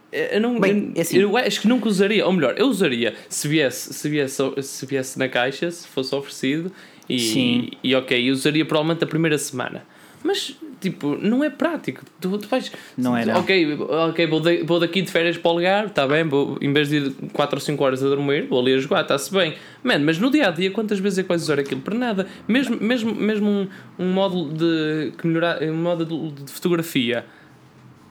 S3: eu não Bem, eu, é assim. eu acho que nunca usaria, ou melhor, eu usaria se viesse, se viesse, se viesse na caixa, se fosse oferecido, e, Sim. e ok, eu usaria provavelmente a primeira semana. Mas, tipo, não é prático. Tu, tu vais.
S1: Não é, não.
S3: Ok, okay vou, de, vou daqui de férias para o lugar, está bem, vou, em vez de ir 4 ou 5 horas a dormir, vou ali a jogar, está-se bem. Man, mas no dia a dia, quantas vezes é que vais usar aquilo? Para nada. Mesmo, mesmo, mesmo um, um módulo de. Que melhorar, um módulo de fotografia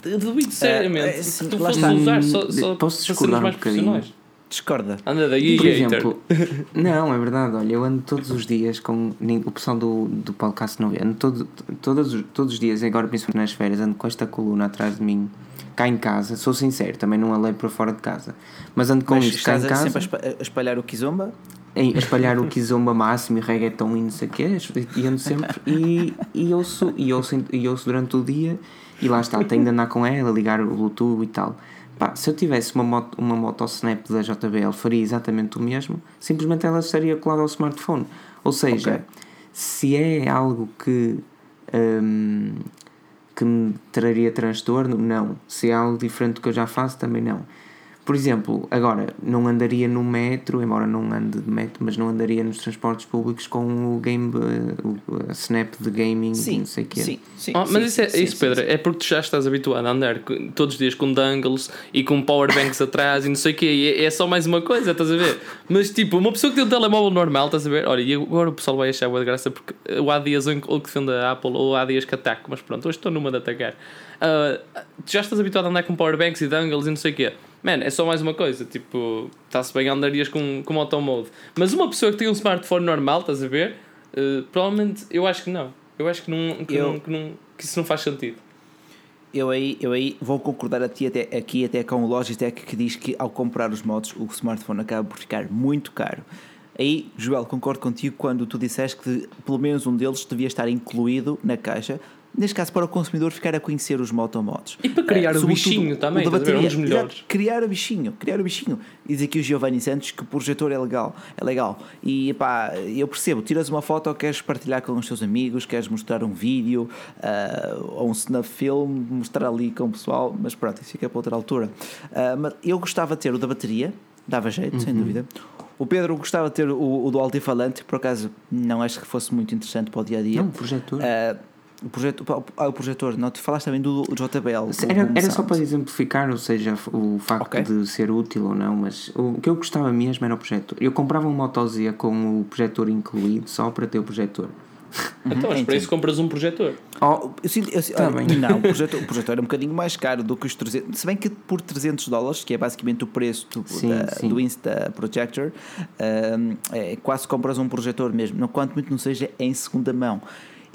S3: Duvido seriamente. É, sim, tu fosses usar só, só
S2: Posso discordar mais um profissionais.
S1: Discorda.
S3: Anda daí,
S2: Por exemplo, não, é verdade. Olha, eu ando todos os dias com. O pessoal do, do podcast não vê. Ando todo, todos, todos os dias, agora principalmente nas férias, ando com esta coluna atrás de mim, cá em casa. Sou sincero, também não a leio para fora de casa. Mas ando com Mas isto cá em casa.
S1: sempre a espalhar o kizomba?
S2: Em, a espalhar o kizomba máximo e reggaeton e não sei o quê. E ando sempre. E, e, ouço, e, ouço, e ouço durante o dia e lá está, tenho de andar com ela, ligar o Bluetooth e tal. Pá, se eu tivesse uma moto, uma moto Snap da JBL, faria exatamente o mesmo, simplesmente ela estaria colada ao smartphone. Ou seja, okay. se é algo que, um, que me traria transtorno, não. Se é algo diferente do que eu já faço, também não. Por exemplo, agora, não andaria no metro, embora não ande de metro, mas não andaria nos transportes públicos com o game, o, snap de gaming,
S1: sim,
S2: não sei o quê.
S1: Sim, sim.
S3: Oh,
S1: sim
S3: mas isso, é,
S1: sim,
S3: isso Pedro, é porque tu já estás habituado a andar todos os dias com dangles e com powerbanks atrás e não sei o quê, é, é só mais uma coisa, estás a ver? Mas tipo, uma pessoa que tem um telemóvel normal, estás a ver? Olha, e agora o pessoal vai achar boa de graça porque ou há dias ou que defende a Apple ou há dias que ataco, mas pronto, hoje estou numa de atacar. Uh, tu já estás habituado a andar com powerbanks e dangles e não sei o quê. Man, é só mais uma coisa, tipo, está-se bem andarias com, com auto mode. Mas uma pessoa que tem um smartphone normal, estás a ver? Uh, provavelmente, eu acho que não. Eu acho que, não, que, eu, não, que, não, que isso não faz sentido.
S1: Eu aí, eu aí vou concordar aqui até, aqui até com o Logitech que diz que ao comprar os modos o smartphone acaba por ficar muito caro. Aí, Joel, concordo contigo quando tu disseste que pelo menos um deles devia estar incluído na caixa, neste caso para o consumidor ficar a conhecer os motomods.
S3: E para criar uh, o bichinho também, o da bateria, um dos melhores.
S1: Criar o bichinho, criar o bichinho. E diz aqui o Giovanni Santos que o projetor é legal, é legal. E pá, eu percebo, tiras uma foto, queres partilhar com os teus amigos, queres mostrar um vídeo uh, ou um snuff film, mostrar ali com o pessoal, mas pronto, isso fica para outra altura. Uh, mas eu gostava de ter o da bateria, dava jeito, uhum. sem dúvida. O Pedro gostava de ter o, o do altifalante, por acaso não acho que fosse muito interessante para o dia a dia.
S2: Não, projetor.
S1: Uh, o, projeto, o projetor, não, tu falaste também do, do JBL.
S2: Era, era só para exemplificar, ou seja, o facto okay. de ser útil ou não, mas o que eu gostava mesmo era o projetor. Eu comprava um Moto Z com o projetor incluído só para ter o projetor.
S3: Então, mas para isso compras um projetor.
S1: Oh, eu, eu, eu, tá não, o projetor, o projetor é um bocadinho mais caro do que os 300. Se bem que por 300 dólares, que é basicamente o preço do, sim, da, sim. do Insta Projector, um, é, quase compras um projetor mesmo. Não, quanto muito não seja em segunda mão.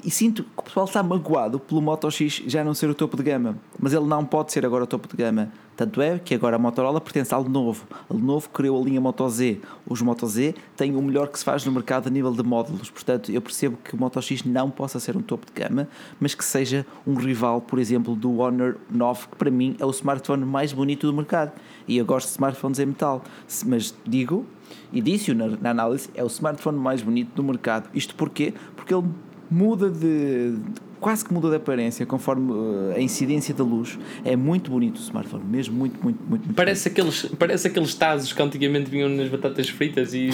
S1: E sinto que o pessoal está magoado pelo Moto X já não ser o topo de gama. Mas ele não pode ser agora o topo de gama. Tanto é que agora a Motorola pertence ao Lenovo. A Lenovo criou a linha Moto Z. Os Moto Z têm o melhor que se faz no mercado a nível de módulos. Portanto, eu percebo que o Moto X não possa ser um topo de gama, mas que seja um rival, por exemplo, do Honor 9, que para mim é o smartphone mais bonito do mercado. E eu gosto de smartphones em metal. Mas digo, e disse-o na, análise, é o smartphone mais bonito do mercado. Isto porquê? Porque ele muda de, quase que muda de aparência conforme uh, a incidência da luz. É muito bonito o smartphone, mesmo muito, muito, muito. muito
S3: parece, aqueles, parece aqueles tazos que antigamente vinham nas batatas fritas e,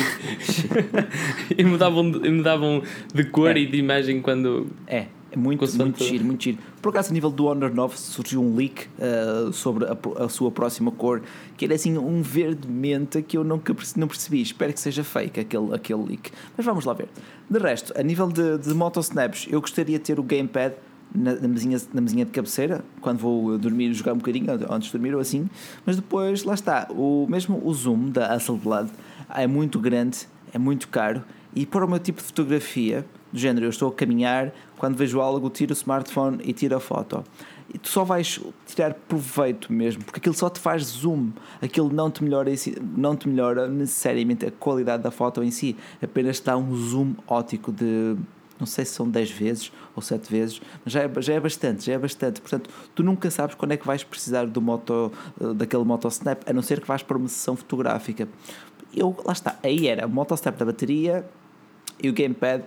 S3: e, mudavam, e mudavam de cor é. e de imagem quando.
S1: É. É muito, muito giro, muito giro. Por acaso, a nível do Honor 9, surgiu um leak uh, sobre a, a, sua próxima cor, que era assim um verde menta que eu nunca não percebi. Espero que seja fake aquele, aquele leak. Mas vamos lá ver. De resto, a nível de, de motosnaps, eu gostaria de ter o gamepad na, na, mesinha, na mesinha de cabeceira, quando vou dormir, jogar um bocadinho, antes de dormir ou assim. Mas depois, lá está, o, mesmo o zoom da Hasselblad é muito grande, é muito caro. E para o meu tipo de fotografia, do género, eu estou a caminhar, quando vejo algo, tiro o smartphone e tiro a foto. E tu só vais tirar proveito mesmo, porque aquilo só te faz zoom, aquilo não te melhora, não te melhora necessariamente a qualidade da foto em si, apenas dá um zoom ótico de não sei se são 10 vezes ou 7 vezes, mas já é, já é bastante, já é bastante. Portanto, tu nunca sabes quando é que vais precisar do moto, eh, daquele moto snap, a não ser que vais para uma sessão fotográfica. Eu, lá está, aí era o moto snap da bateria e o gamepad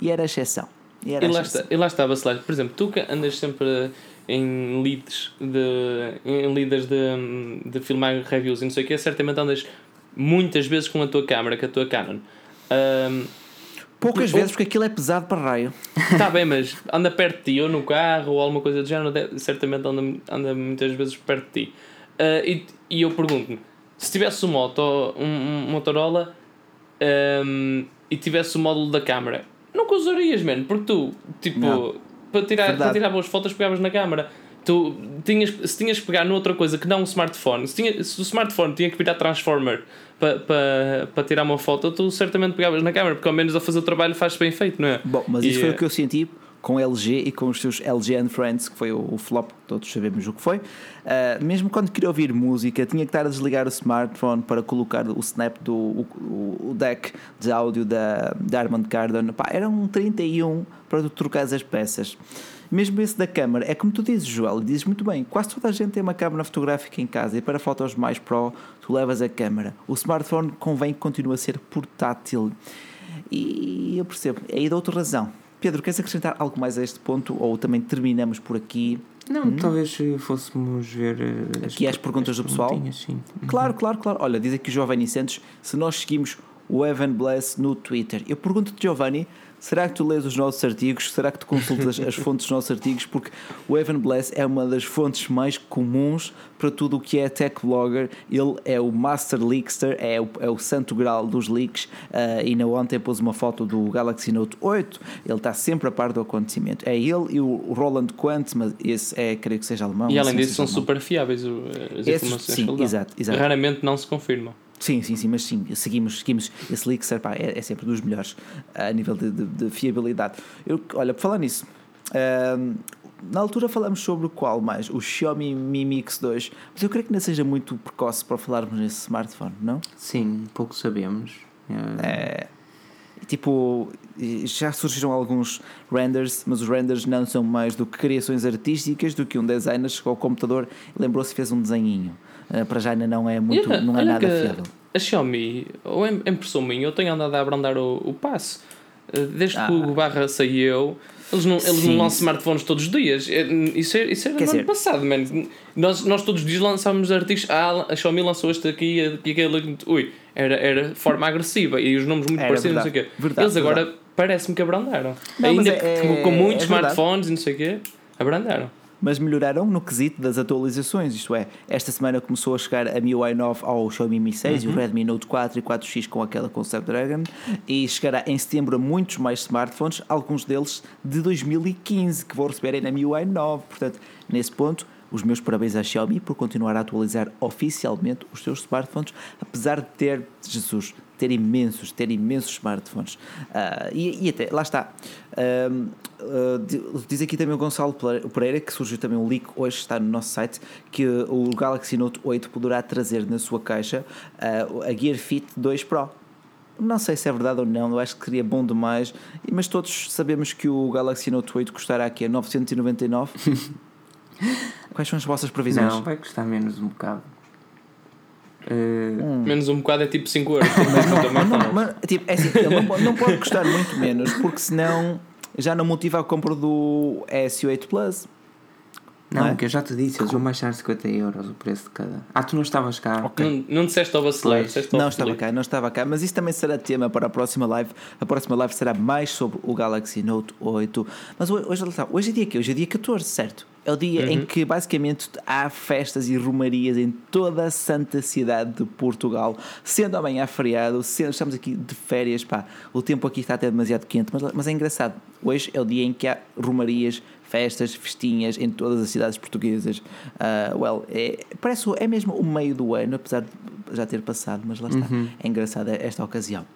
S1: e era a exceção.
S3: E, e, lá, exceção. Está, e lá estava, Slash. Por exemplo, tu que andas sempre em leads de, em leads de, de filmar reviews e não sei o que, certamente andas muitas vezes com a tua câmera, com a tua Canon. Um,
S1: Poucas vezes, porque aquilo é pesado para raio.
S3: Está bem, mas anda perto de ti, ou no carro, ou alguma coisa do género, certamente anda, anda muitas vezes perto de ti. Uh, e, e eu pergunto-me: se tivesse um, moto, um, um Motorola um, e tivesse o módulo da câmera, nunca usarias, mano, porque tu, tipo, para tirar, para tirar boas fotos, pegavas na câmera tu tinhas, se tinhas que pegar noutra coisa que não um smartphone, se, tinha, se o smartphone tinha que virar Transformer para pa, pa tirar uma foto, tu certamente pegavas na câmera, porque ao menos a fazer o trabalho faz bem feito, não é?
S1: Bom, mas isso foi o que eu senti com LG e com os seus LG and Friends, que foi o, o flop, todos sabemos o que foi. Uh, mesmo quando queria ouvir música, tinha que estar a desligar o smartphone para colocar o snap do o, o deck de áudio da, da Armand Cardon. Pá, era um 31 para tu trocar as peças. Mesmo esse da câmara, é como tu dizes, Joel, dizes muito bem, quase toda a gente tem uma câmara fotográfica em casa e para fotos mais pro, tu levas a câmara. O smartphone convém que continue a ser portátil. E eu percebo, é aí da outra razão. Pedro, queres acrescentar algo mais a este ponto ou também terminamos por aqui?
S2: Não, hum? talvez fôssemos ver
S1: as, aqui as perguntas as do pessoal. Sim. Claro, claro, claro. Olha, diz aqui o Giovanni Santos se nós seguimos o Evan Bless no Twitter. Eu pergunto-te, Giovanni, Será que tu lês os nossos artigos? Será que tu consultas as fontes dos nossos artigos? Porque o Evan Bless é uma das fontes mais comuns para tudo o que é tech blogger. Ele é o master leakster, é o, é o santo grau dos leaks. Uh, e na ontem pôs uma foto do Galaxy Note 8. Ele está sempre a par do acontecimento. É ele e o Roland Quant, mas esse é, creio que seja alemão.
S3: E além disso, são alemão. super fiáveis as Esses, informações sim, que ele dá. Exato, exato. Raramente não se confirmam.
S1: Sim, sim, sim, mas sim, seguimos, seguimos esse Elixir, pá, é, é sempre dos melhores a nível de, de, de fiabilidade. Eu, olha, por falar nisso, uh, na altura falamos sobre o qual mais? O Xiaomi Mi Mix 2, mas eu creio que não seja muito precoce para falarmos nesse smartphone, não?
S2: Sim, pouco sabemos.
S1: É, tipo, já surgiram alguns renders, mas os renders não são mais do que criações artísticas, do que um designer chegou ao computador e lembrou-se e fez um desenhinho. Uh, para já ainda não é muito, olha, não é nada fiável.
S3: A Xiaomi, ou em impressão minha, eu tenho andado a abrandar o, o passo. Uh, desde ah. que o Barra saiu, eles não, eles não lançam smartphones todos os dias. É, isso, é, isso era no dizer, ano passado, man. Nós, nós todos os dias lançávamos artigos. Ah, a Xiaomi lançou este aqui e aquele. Ui, era, era forma agressiva e os nomes muito parecidos, verdade, não sei o quê. Verdade, eles agora parece-me que abrandaram. Não, Ainda é, que, com muitos é smartphones e não sei o quê, abrandaram
S1: mas melhoraram no quesito das atualizações. Isto é, esta semana começou a chegar a MIUI 9 ao Xiaomi Mi 6 uhum. e o Redmi Note 4 e 4X com aquela com Snapdragon e chegará em setembro a muitos mais smartphones, alguns deles de 2015 que vão receber na MIUI 9. Portanto, nesse ponto, os meus parabéns à Xiaomi por continuar a atualizar oficialmente os seus smartphones, apesar de ter, Jesus, ter imensos, ter imensos smartphones. Uh, e, e, até, lá está. Uh, uh, diz aqui também o Gonçalo Pereira, que surgiu também um leak hoje, está no nosso site, que o Galaxy Note 8 poderá trazer na sua caixa a Gear Fit 2 Pro. Não sei se é verdade ou não, eu acho que seria bom demais, mas todos sabemos que o Galaxy Note 8 custará aqui a 999. Quais são as vossas previsões?
S2: Não, vai custar menos um bocado.
S3: Uh... Menos um bocado é tipo 5 euros. mas não,
S1: não, mas, tipo, é assim, ele não, não pode custar muito menos, porque senão já não motiva a compra do S8 Plus.
S2: Não, não é? que eu já te disse, eles vão baixar 50 euros o preço de cada. Ah, tu não estavas cá.
S3: Okay. Não, não disseste ao vacilar,
S1: Não estava cá, não estava cá, mas isso também será tema para a próxima live. A próxima live será mais sobre o Galaxy Note 8. Mas hoje, hoje, hoje é dia que Hoje é dia 14, certo? É o dia uhum. em que basicamente há festas e romarias em toda a santa cidade de Portugal, sendo amanhã feriado, sendo, estamos aqui de férias, pá, o tempo aqui está até demasiado quente, mas, mas é engraçado. Hoje é o dia em que há romarias, festas, festinhas em todas as cidades portuguesas. Uh, well, é, parece é mesmo o meio do ano, apesar de já ter passado, mas lá está. Uhum. É engraçada esta ocasião.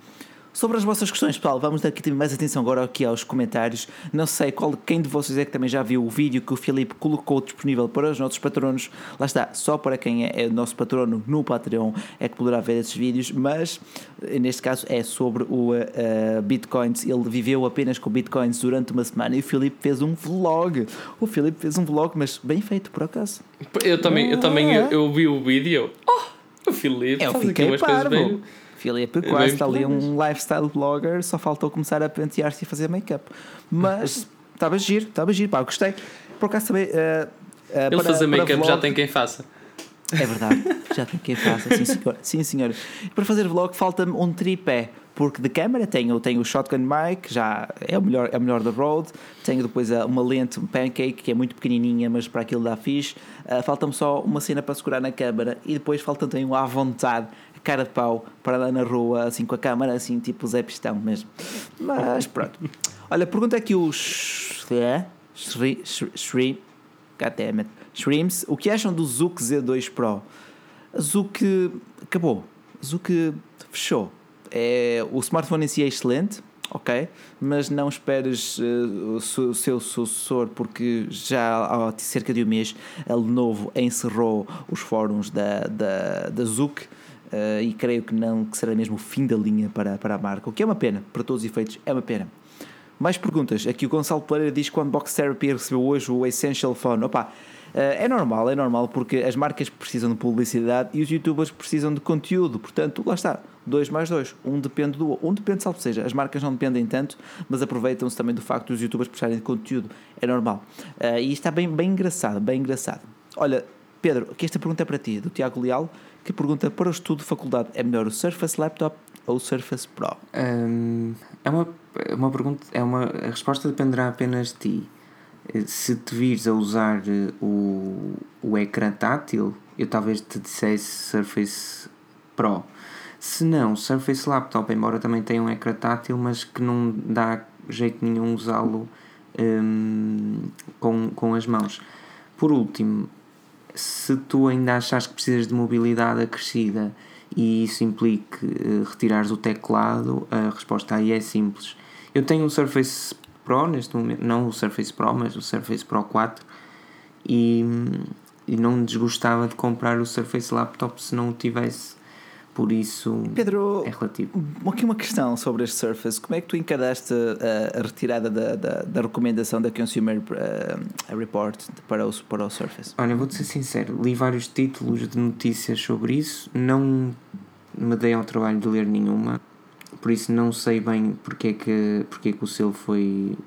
S1: Sobre as vossas questões, pessoal, vamos dar aqui mais atenção agora aqui aos comentários. Não sei qual, quem de vocês é que também já viu o vídeo que o Filipe colocou disponível para os nossos patronos. Lá está, só para quem é, é o nosso patrono no Patreon é que poderá ver esses vídeos, mas neste caso é sobre o uh, Bitcoins. Ele viveu apenas com Bitcoins durante uma semana e o Filipe fez um vlog. O Filipe fez um vlog, mas bem feito por acaso.
S3: Eu também, eu, também eu, eu vi o vídeo. Oh, o Filipe
S1: eu umas parvo. Filipe é quase está ali um lifestyle blogger, só faltou começar a pentear-se e fazer make-up. Mas estava giro, estava giro, pá, gostei. Por acaso também. Uh,
S3: uh, Ele para, fazer make-up já tem quem faça.
S1: É verdade, já tem quem faça, sim senhor. Sim, senhor. Para fazer vlog falta-me um tripé, porque de câmera tenho, tenho o shotgun mic, já é o melhor, é o melhor da road, tenho depois uma lente um pancake que é muito pequenininha, mas para aquilo dá fixe. Uh, falta-me só uma cena para segurar na câmera e depois falta também um à vontade cara de pau para andar na rua assim com a câmara, assim tipo Zé Pistão mesmo. Mas pronto. Olha, pergunta aqui. É? Shreem. Goddammit. Shreems. O que acham do Zook Z2 Pro? Zook acabou. Zook fechou. É, o smartphone em si é excelente, ok? Mas não esperes uh, o seu sucessor, porque já há cerca de um mês a Lenovo encerrou os fóruns da, da, da Zook Uh, e creio que não que será mesmo o fim da linha para, para a marca, o que é uma pena, para todos os efeitos, é uma pena. Mais perguntas. Aqui o Gonçalo Pereira diz que o Unbox Therapy recebeu hoje o Essential Phone. Opa, uh, é normal, é normal, porque as marcas precisam de publicidade e os youtubers precisam de conteúdo. Portanto, lá está. 2 mais 2. Um depende do outro. Um depende, salvo seja. As marcas não dependem tanto, mas aproveitam-se também do facto dos youtubers precisarem de conteúdo. É normal. Uh, e está bem, bem engraçado, bem engraçado. Olha, Pedro, aqui esta pergunta é para ti, do Tiago Leal que pergunta para o estudo de faculdade: é melhor o Surface Laptop ou o Surface Pro?
S2: É, uma, é uma pergunta, é uma, a resposta dependerá apenas de ti. Se te vires a usar eh, o, o ecrã tátil, eu talvez te dissesse Surface Pro. Se não, Surface Laptop, embora também tenha um ecrã tátil, mas que não dá jeito nenhum usá-lo com, com as mãos. Por último, se tu ainda achas que precisas de mobilidade acrescida e isso implique uh, retirares o teclado, a resposta aí é simples. Eu tenho um Surface Pro neste momento, não o Surface Pro, mas o Surface Pro 4 e, e não desgostava de comprar o Surface Laptop se não o tivesse por isso
S1: Pedro,
S2: é relativo.
S1: Aqui uma questão sobre este Surface. Como é que tu encaraste a, a retirada da, da, da, recomendação da Consumer uh, Report para o, para o Surface?
S2: Olha, vou-te ser sincero, li vários títulos de notícias sobre isso, não me dei ao trabalho de ler nenhuma, por isso não sei bem porque é que, porque é que o selo foi,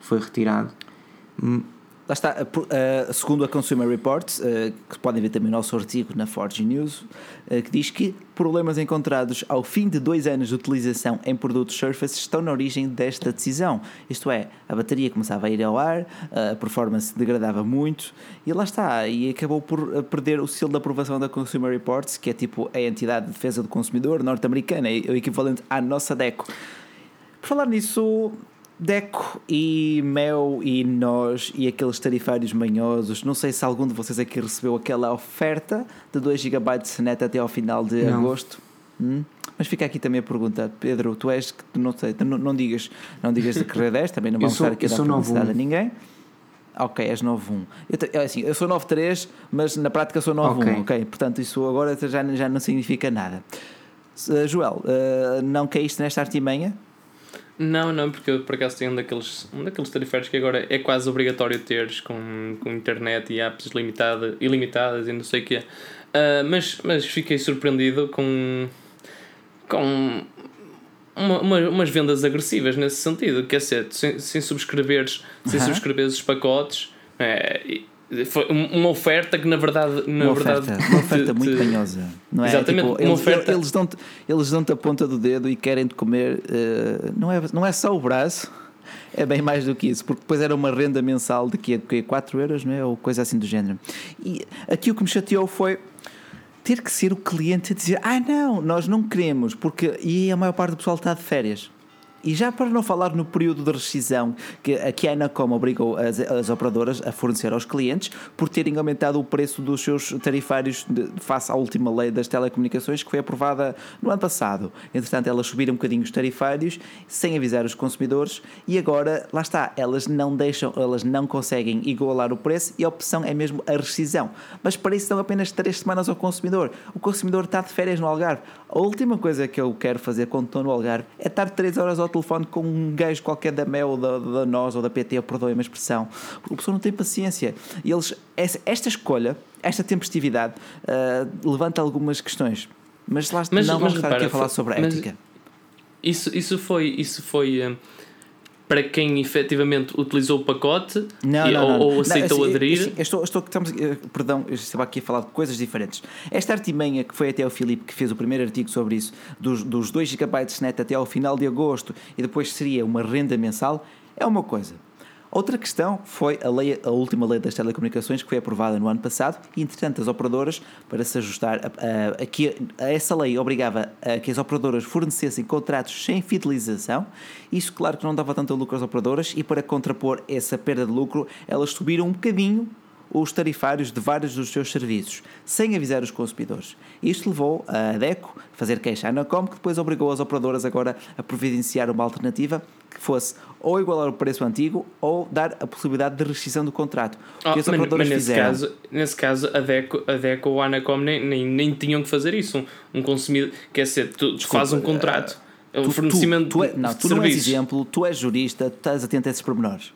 S2: foi retirado.
S1: Lá está, uh, segundo a Consumer Reports, uh, que podem ver também o nosso artigo na Forge News, uh, que diz que problemas encontrados ao fim de dois anos de utilização em produtos Surface estão na origem desta decisão. Isto é, a bateria começava a ir ao ar, a performance degradava muito e lá está, e acabou por perder o selo de aprovação da Consumer Reports, que é tipo a entidade de defesa do consumidor norte-americana, é o equivalente à nossa DECO. Por falar nisso, Deco e Mel e nós e aqueles tarifários manhosos. Não sei se algum de vocês aqui recebeu aquela oferta de 2 GB de net até ao final de não. agosto. Hum? Mas fica aqui também a pergunta, Pedro, tu és que não sei, não, não digas, não digas de que rede és, também não vamos estar aqui a dar publicidade a ninguém. Ok, és 9.1. Eu, assim, eu sou 9.3, mas na prática sou 9.1, ok. okay? Portanto, isso agora já, já não significa nada. Uh, Joel, uh, não caíste nesta artimanha?
S3: Não, não, porque eu por acaso tenho um daqueles, um daqueles tarifários que agora é quase obrigatório teres com, com internet e apps limitada, ilimitadas e não sei o quê. Uh, mas, mas fiquei surpreendido com, com uma, uma, umas vendas agressivas nesse sentido. Quer dizer, sem, sem subscreveres, sem subscreveres os pacotes. É, foi uma oferta que na verdade na
S1: uma
S3: verdade
S1: oferta, uma oferta muito canhosa não é
S3: exatamente tipo,
S1: eles,
S3: oferta...
S1: eles dão-te eles dão a ponta do dedo e querem te comer uh, não é não é só o braço é bem mais do que isso, porque depois era uma renda mensal de que, de 4 euros, não é? ou coisa assim do género. E aqui o que me chateou foi ter que ser o cliente a dizer: Ah, não, nós não queremos, porque. E a maior parte do pessoal está de férias. E já para não falar no período de rescisão que a Kianacom obrigou as, as operadoras a fornecer aos clientes por terem aumentado o preço dos seus tarifários de, face à última lei das telecomunicações que foi aprovada no ano passado. Entretanto, elas subiram um bocadinho os tarifários sem avisar os consumidores e agora, lá está, elas não deixam, elas não conseguem igualar o preço e a opção é mesmo a rescisão. Mas para isso dão apenas 3 semanas ao consumidor. O consumidor está de férias no Algarve. A última coisa que eu quero fazer quando estou no Algarve é estar 3 horas ao telefone com um gajo qualquer da Mel ou da, da NOS ou da PT, perdoem a expressão, porque a pessoa não tem paciência. E eles, esta escolha, esta tempestividade, uh, levanta algumas questões. Mas lá mas, não mas, vamos estar aqui a falar sobre a ética.
S3: Isso, isso foi. Isso foi uh para quem efetivamente utilizou o pacote não, e, não, não, ou, ou aceitou assim, aderir.
S1: Assim, estou, estou, estamos, eh, perdão, eu estava aqui a falar de coisas diferentes. Esta artimanha que foi até o Filipe que fez o primeiro artigo sobre isso, dos, dos 2 GB net até ao final de agosto e depois seria uma renda mensal, é uma coisa. Outra questão foi a, lei, a última lei das telecomunicações que foi aprovada no ano passado e, entretanto, as operadoras, para se ajustar a, a, a, que, essa lei, obrigava a que as operadoras fornecessem contratos sem fidelização. Isso, claro, que não dava tanto lucro às operadoras e, para contrapor essa perda de lucro, elas subiram um bocadinho os tarifários de vários dos seus serviços, sem avisar os consumidores. Isto levou a DECO a fazer queixa à Anacom, que depois obrigou as operadoras agora a providenciar uma alternativa que fosse ou igualar o preço antigo ou dar a possibilidade de rescisão do contrato.
S3: Oh, mas, mas nesse, caso, nesse caso, a DECO, a DECO ou a Anacom nem, nem, nem tinham que fazer isso. Um, um consumidor, quer dizer, tu faz um contrato. Uh, o fornecimento
S1: tu, tu, é, não, tu não és exemplo, tu és jurista, tu estás atento a esses pormenores.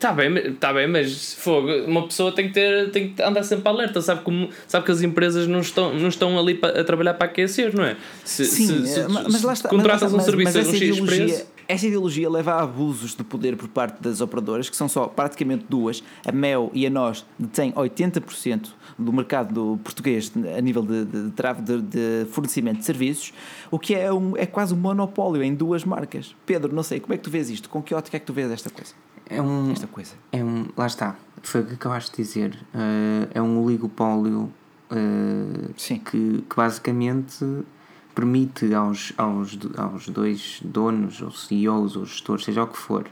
S3: Está bem, tá bem, mas fogo, uma pessoa tem que ter, tem que andar sempre alerta, sabe como, sabe que as empresas não estão, não estão ali a trabalhar para aquecer, não é?
S1: Se, Sim, se, se, mas lá está. Contratas mas, um serviço mas, mas a um X preço. Essa ideologia leva a abusos de poder por parte das operadoras, que são só praticamente duas. A Mel e a Nós detêm 80% do mercado português a nível de, de, de, de, fornecimento de serviços, o que é, um, é quase um monopólio em duas marcas. Pedro, não sei, como é que tu vês isto? Com que ótica é que tu vês esta coisa?
S2: É um, esta coisa? É um, lá está, foi o que acabaste de dizer. Uh, é um oligopólio uh, que, que basicamente permite aos, aos, aos dois donos, ou CEOs, ou gestores, seja o que for,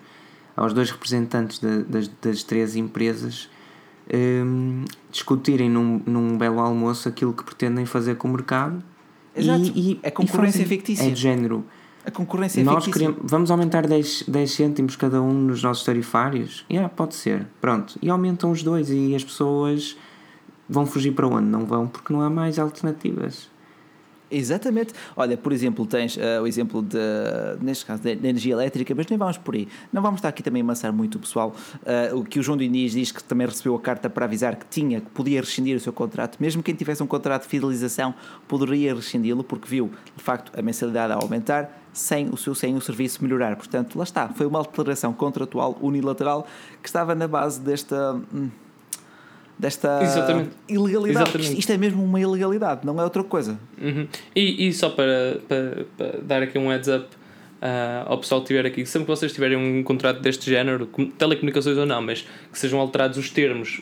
S2: aos dois representantes de, das, das três empresas um, discutirem num, num belo almoço aquilo que pretendem fazer com o mercado.
S1: Exato. E, e, é concorrência fictícia.
S2: É de género.
S1: A concorrência é
S2: Nós fictícia. queremos, vamos aumentar 10, 10 cêntimos cada um nos nossos tarifários? Yeah, pode ser. Pronto. E aumentam os dois e as pessoas vão fugir para onde? Não vão porque não há mais alternativas.
S1: Exatamente. Olha, por exemplo, tens uh, o exemplo de, neste caso, da energia elétrica, mas nem vamos por aí. Não vamos estar aqui também a amassar muito o pessoal. Uh, o que o João Diniz diz que também recebeu a carta para avisar que tinha, que podia rescindir o seu contrato. Mesmo quem tivesse um contrato de fidelização poderia rescindi-lo, porque viu, de facto, a mensalidade a aumentar sem o seu sem o serviço melhorar. Portanto, lá está. Foi uma alteração contratual unilateral que estava na base desta. Hum, desta Exatamente. ilegalidade. Exatamente. Isto é mesmo uma ilegalidade, não é outra coisa.
S3: Uhum. E, e só para, para, para, dar aqui um heads up uh, ao pessoal que estiver aqui, sempre que vocês tiverem um contrato deste género, telecomunicações ou não, mas que sejam alterados os termos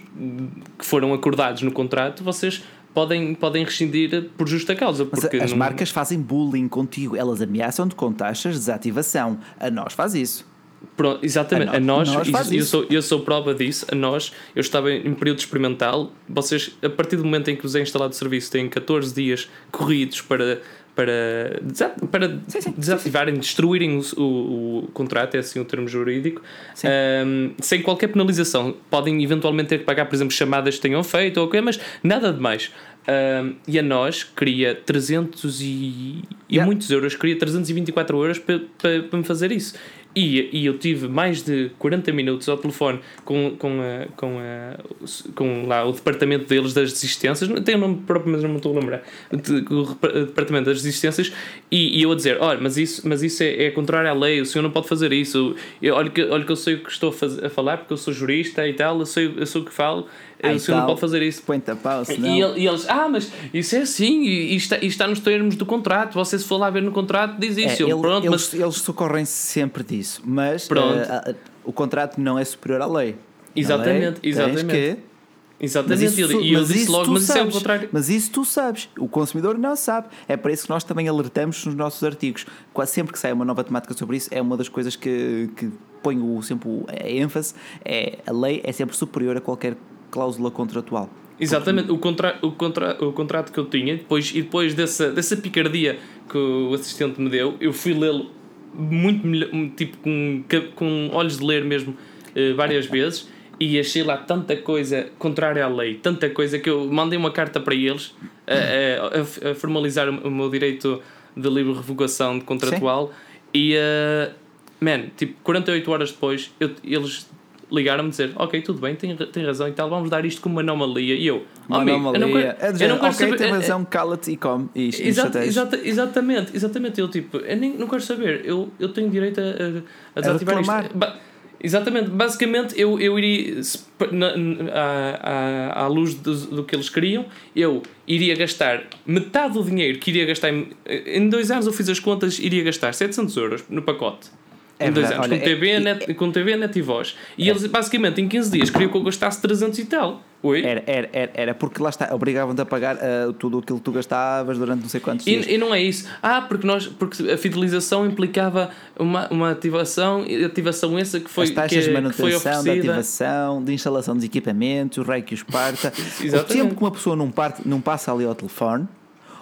S3: que foram acordados no contrato, vocês podem, podem rescindir por justa causa. Porque
S1: as
S3: não...
S1: marcas fazem bullying contigo, elas ameaçam-te com taxas de desativação. A nós faz isso.
S3: Pronto, exatamente, a nós, a nós eu, sou, eu sou prova disso, a nós, eu estava em período experimental, vocês, a partir do momento em que vos é instalado o serviço, têm 14 dias corridos para, para, para sim, sim, desativarem, sim, destruírem o, o, o, contrato, é assim o termo jurídico, um, sem qualquer penalização. Podem eventualmente ter que pagar, por exemplo, chamadas que tenham feito, ou okay, mas nada de mais. Um, e a nós queria 300 e, e muitos euros, queria 324 euros para, para, para me fazer isso. E, e eu tive mais de 40 minutos ao telefone com, com, a, com, a, com lá, o departamento deles das desistências, tem o nome próprio, mas não me estou a lembrar. O departamento das desistências, e, e eu a dizer: olha, mas isso, mas isso é, é contrário à lei, o senhor não pode fazer isso. Eu, olha, que, olha que eu sei o que estou a, fazer, a falar, porque eu sou jurista e tal, eu sei, eu sei o que falo, o senhor não pode fazer isso.
S1: Põe-te a pau,
S3: e, e, eles, ah, mas isso é assim, e, e, está, e está nos termos do contrato. Você, se for lá ver no contrato, diz isso. É,
S1: ele,
S3: Pronto,
S1: eles, mas... eles socorrem-se sempre disso, mas uh, uh, o contrato não é superior à lei.
S3: Exatamente, lei, exatamente.
S1: Que
S3: Exatamente, mas isso, e eu disse logo, mas
S1: sabes,
S3: isso é o contrário.
S1: Mas isso tu sabes, o consumidor não sabe. É para isso que nós também alertamos nos nossos artigos. Quase sempre que sai uma nova temática sobre isso, é uma das coisas que, que ponho sempre a ênfase: é a lei é sempre superior a qualquer cláusula contratual.
S3: Exatamente, o, contra, o, contra, o contrato que eu tinha, depois, e depois dessa, dessa picardia que o assistente me deu, eu fui lê-lo muito tipo com, com olhos de ler mesmo eh, várias vezes e achei lá tanta coisa contrária à lei, tanta coisa que eu mandei uma carta para eles a, a, a formalizar o meu direito de livre revogação de contratual Sim. e uh, man, tipo 48 horas depois eu, eles ligaram-me dizer ok, tudo bem, tem, tem razão e tal, vamos dar isto como uma anomalia. E eu,
S1: uma amigo, anomalia. Eu não, é eu não quero saber, tem razão, cala-te e come. E
S3: exata, exata, exatamente, exatamente, eu tipo, eu nem, não quero saber. Eu, eu tenho direito a, a desativar isto. Exatamente, basicamente eu, eu iria, na, à, à, à luz do, do que eles queriam, eu iria gastar metade do dinheiro que iria gastar em, em dois anos. Eu fiz as contas, iria gastar 700 euros no pacote. É em dois verdade, anos, olha, com, TV, é, net, com TV, net e voz. E é, eles, basicamente, em 15 dias queriam que eu gastasse 300 e tal. Oi?
S1: Era, era, era, era porque lá está, obrigavam-te a pagar uh, tudo aquilo que tu gastavas durante não sei quantos dias.
S3: E, e, não é isso. Ah, porque, nós, porque a fidelização implicava uma, uma ativação, ativação essa que foi.
S1: As taxas que, de manutenção, de ativação, de instalação de equipamentos, o rei que os parta. o tempo que uma pessoa não, parte, não passa ali ao telefone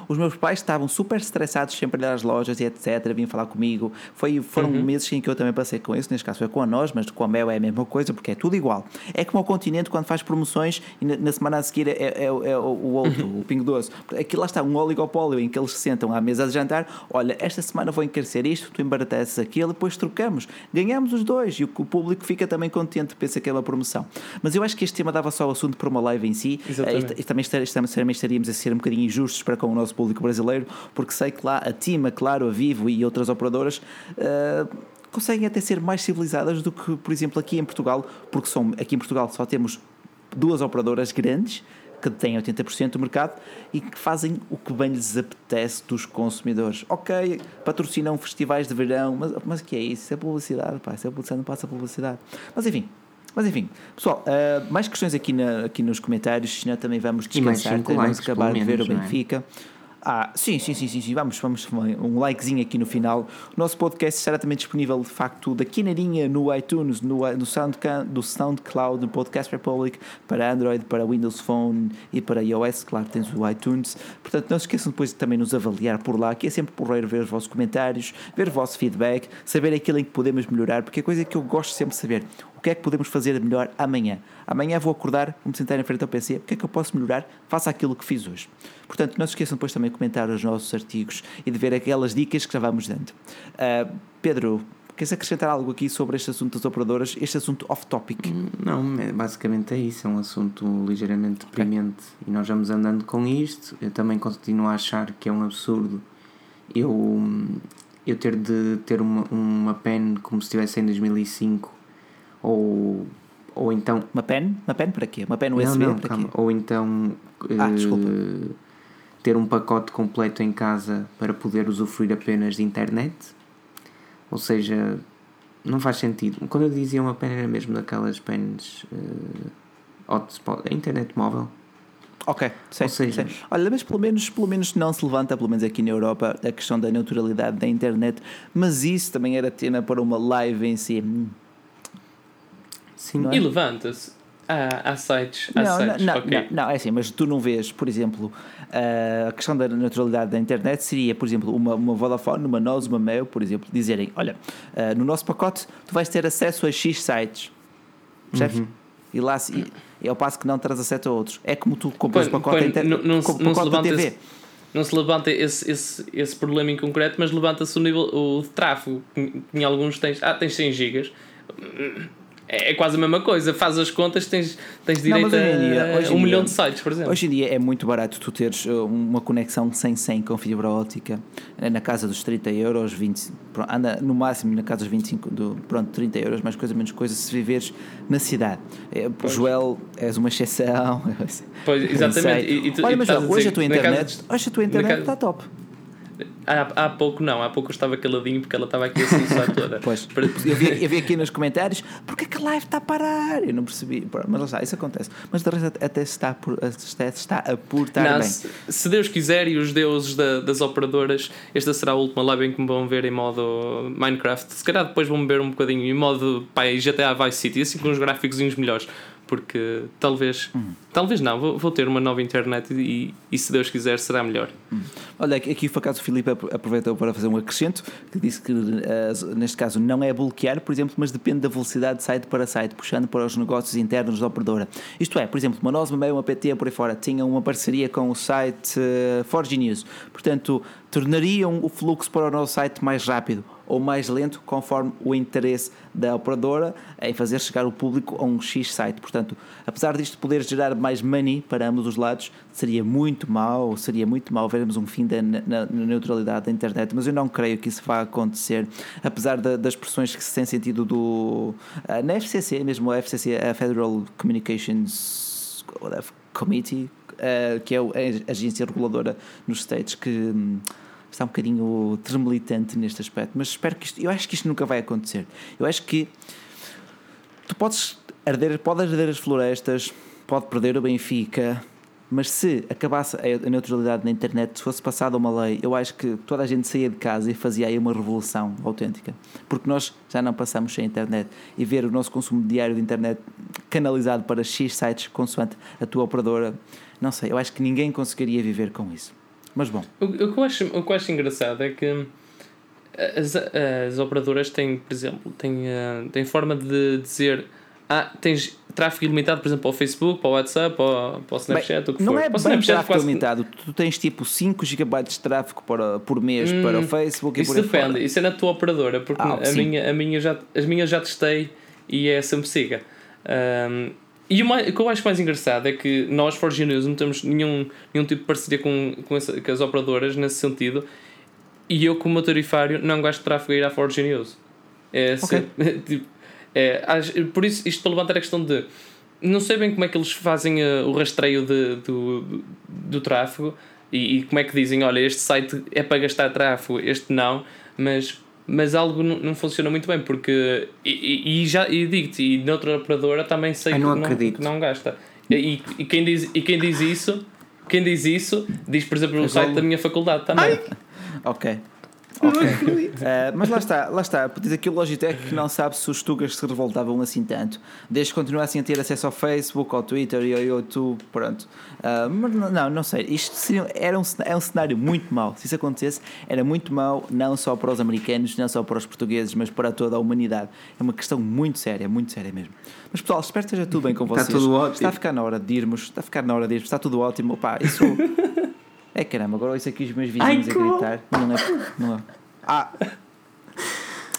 S1: os meus pais estavam super estressados sempre a às lojas e etc. Vinham falar comigo. Foi, foram uhum. meses em que eu também passei com isso. Neste caso foi com a nós, mas com a Mel é a mesma coisa porque é tudo igual. É como o continente quando faz promoções e na, na semana a seguir é, é, é, é o outro, uhum. o Pingo Doce. Aqui lá está um oligopólio em que eles se sentam à mesa de jantar. Olha, esta semana vou encarecer isto, tu embarateces aquilo, depois trocamos. Ganhamos os dois e o, o público fica também contente, pensa que é uma promoção. Mas eu acho que este tema dava só o assunto para uma live em si. Exatamente. E, também, também estaríamos a ser um bocadinho injustos para com o nosso público brasileiro, porque sei que lá a Tima, Claro, a Vivo e outras operadoras. Uh, conseguem até ser mais civilizadas do que, por exemplo, aqui em Portugal, porque são, aqui em Portugal só temos duas operadoras grandes que têm 80% do mercado e que fazem o que bem lhes apetece dos consumidores. Ok, patrocinam festivais de verão, mas, mas o que é isso? Isso é publicidade, pá, isso é publicidade, não passa publicidade. Mas enfim, mas enfim, pessoal, uh, mais questões aqui, na, aqui nos comentários, senão também vamos descansar, vamos acabar de ver o é? Benfica. É? Ah, sim, sim, sim, sim, sim. Vamos, vamos, um likezinho aqui no final. O nosso podcast estará também disponível, de facto, daqui na linha no iTunes, no, no SoundCloud, do SoundCloud, no Podcast Republic, para Android, para Windows Phone e para iOS. Claro, tens o iTunes. Portanto, não se esqueçam depois de também nos avaliar por lá, que é sempre porreiro ver os vossos comentários, ver o vosso feedback, saber aquilo em que podemos melhorar, porque é coisa que eu gosto sempre de saber que é que podemos fazer melhor amanhã. Amanhã vou acordar, vou me sentar em frente ao PC, o que é que eu posso melhorar? Faça aquilo que fiz hoje. Portanto, não se esqueçam depois também de comentar os nossos artigos e de ver aquelas dicas que já vamos dando. Uh, Pedro, Queres acrescentar algo aqui sobre este assunto das operadoras, este assunto off-topic? Hum,
S2: não, é, basicamente é isso, é um assunto ligeiramente deprimente okay. e nós vamos andando com isto. Eu também continuo a achar que é um absurdo eu, eu ter de ter uma, uma pen como se estivesse em 2005 ou, ou então.
S1: Uma pen? Uma pen para quê? Uma pen USB não, não, para calma.
S2: quê? Ou então. Ah, uh, ter um pacote completo em casa para poder usufruir apenas de internet. Ou seja, não faz sentido. Quando eu dizia uma pen era mesmo daquelas pens uh, hotspot, a internet móvel.
S1: Ok, sei, Ou seja, sei. Olha, mas pelo menos, pelo menos não se levanta, pelo menos aqui na Europa, a questão da neutralidade da internet, mas isso também era tema para uma live em si. Hum.
S3: Sim. É? E levanta-se. Há, há sites. Há
S1: não,
S3: sites.
S1: Não,
S3: okay.
S1: não, não, é assim, mas tu não vês, por exemplo, a questão da naturalidade da internet seria, por exemplo, uma, uma Vodafone, uma Nós, uma Mail, por exemplo, dizerem: Olha, uh, no nosso pacote tu vais ter acesso a X sites. Percebes? Uhum. E lá é o passo que não traz acesso a outros. É como tu compras o pacote, inter... não, não, pacote não da TV.
S3: Esse, não se levanta esse, esse, esse problema em concreto, mas levanta-se o nível o tráfego. Em alguns tens, ah, tens 100 gigas é, é quase a mesma coisa, faz as contas, tens, tens direito não, a dia, um milhão de sites, por exemplo.
S1: Hoje em dia é muito barato tu teres uh, uma conexão sem 100 com fibra ótica eh, na casa dos 30 euros, 20, anda no máximo na casa dos 25, do, pronto, 30 euros, mais coisa, menos coisa, se viveres na cidade. É, Joel, és uma exceção.
S3: Pois, exatamente. E,
S1: e tu, Olha, mas hoje a tua internet, hoje a tua internet está top.
S3: Há, há pouco não, há pouco eu estava caladinho porque ela estava aqui a soluçar toda.
S1: pois, eu vi, eu vi aqui nos comentários porque é que a live está a parar? Eu não percebi, mas lá está, isso acontece. Mas de resto até está, por, até está a portar não, bem.
S3: Se, se, Deus quiser e os deuses da, das operadoras, esta será a última live em que me vão ver em modo Minecraft. Se calhar depois vão-me ver um bocadinho em modo pai, GTA Vice City, assim com uns gráficos melhores porque talvez, talvez não, vou, vou, ter uma nova internet e, e, se Deus quiser será melhor.
S1: Hum. Olha, aqui por acaso o Filipe aproveitou para fazer um acrescento que disse que uh, neste caso não é bloquear, por exemplo, mas depende da velocidade de site para site, puxando para os negócios internos da operadora. Isto é, por exemplo, uma Nós, uma uma PT por aí fora tinham uma parceria com o site uh, Forge News, portanto tornariam o fluxo para o nosso site mais rápido ou mais lento conforme o interesse da operadora em fazer chegar o público a um X site. Portanto, apesar disto poder gerar mais money para ambos os lados, seria muito mau, seria muito mau vermos um fim da na, na neutralidade da internet, mas eu não creio que isso vá acontecer, apesar da, das pressões que se tem sentido do uh, na FCC, mesmo a FCC, a Federal Communications Committee, uh, que é a agência reguladora nos States que hum, está um bocadinho tremulitante neste aspecto, mas espero que isto, eu acho que isto nunca vai acontecer. Eu acho que tu podes arder, pode arder as florestas, pode perder o Benfica, mas se acabasse a neutralidade na internet, se fosse passada uma lei, eu acho que toda a gente saía de casa e fazia aí uma revolução autêntica. Porque nós já não passamos sem internet e ver o nosso consumo diário de internet canalizado para X sites consoante a tua operadora, não sei, eu acho que ninguém conseguiria viver com isso. Mas bom.
S3: O, o, que, eu acho, o que eu acho engraçado é que as, as operadoras têm, por exemplo, têm, uh, têm forma de dizer ah, tens tráfego ilimitado, por exemplo, para o Facebook, para o WhatsApp, para o, para o Snapchat, bem, o que
S1: não
S3: for.
S1: Não é bem Snapchat, tráfego quase... ilimitado. Tu tens tipo 5 GB de tráfego para, por mês hum, para o Facebook
S3: isso
S1: e por
S3: depende, isso é na tua operadora, porque ah, a, minha, a minha já, as minhas já testei e é sempre siga. Um, e o, mais, o que eu acho mais engraçado é que nós, Forge News, não temos nenhum, nenhum tipo de parceria com, com, essa, com as operadoras nesse sentido. E eu, como tarifário, não gosto de tráfego a ir à Forge News. É, okay. se, tipo, é, por isso, isto para levantar a questão de. Não sei bem como é que eles fazem uh, o rastreio de, do, do, do tráfego e, e, como é que dizem: olha, este site é para gastar tráfego, este não, mas mas algo não, não funciona muito bem porque e, e já e digo-te e noutra operadora também sei que, não, que não gasta. E, e, quem diz e quem diz isso quem diz isso diz por exemplo o site da minha faculdade também. Ai.
S1: ok Ok. Uh, mas lá está, lá está. Diz aqui o Logitech que não sabe se os tugas se revoltavam assim tanto. Desde que continuassem a ter acesso ao Facebook, ao Twitter e ao YouTube, pronto. Uh, mas não, não sei. Isto seria, era um, é um cenário muito mau. Se isso acontecesse, era muito mau, não só para os americanos, não só para os portugueses, mas para toda a humanidade. É uma questão muito séria, muito séria mesmo. Mas pessoal, espero que esteja tudo bem com vocês.
S2: Está tudo ótimo.
S1: Está a ficar na hora de irmos. Está a ficar na hora de irmos. Está tudo ótimo. Opa, isso. É caramba, agora isso aqui os meus vizinhos Ai, a gritar. Não é, não é. Ah!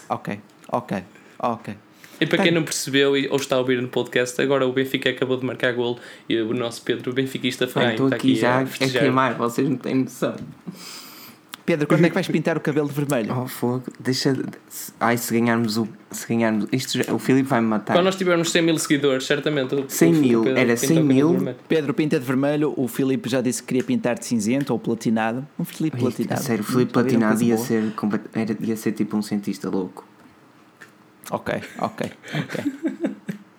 S1: Ok, ok, ok.
S3: E para quem não percebeu ou está a ouvir no podcast, agora o Benfica acabou de marcar gol e o nosso Pedro, o benfiquista
S2: Ferreira, Estou aqui, aqui já a, a queimar, vocês não têm noção.
S1: Pedro, quando é que vais pintar o cabelo de vermelho?
S2: Oh, fogo, deixa. Ai, se ganharmos o. Se ganharmos. Isto já, o Filipe vai me matar.
S3: Quando nós tivermos 100 mil seguidores, certamente.
S2: 100 mil, Pedro era 100 mil.
S1: Pedro pinta de vermelho, o Filipe já disse que queria pintar de cinzento ou platinado. Um Filipe platinado.
S2: Sério, o Filipe platinado ia ser, era, ia ser tipo um cientista louco.
S1: Ok, ok, ok.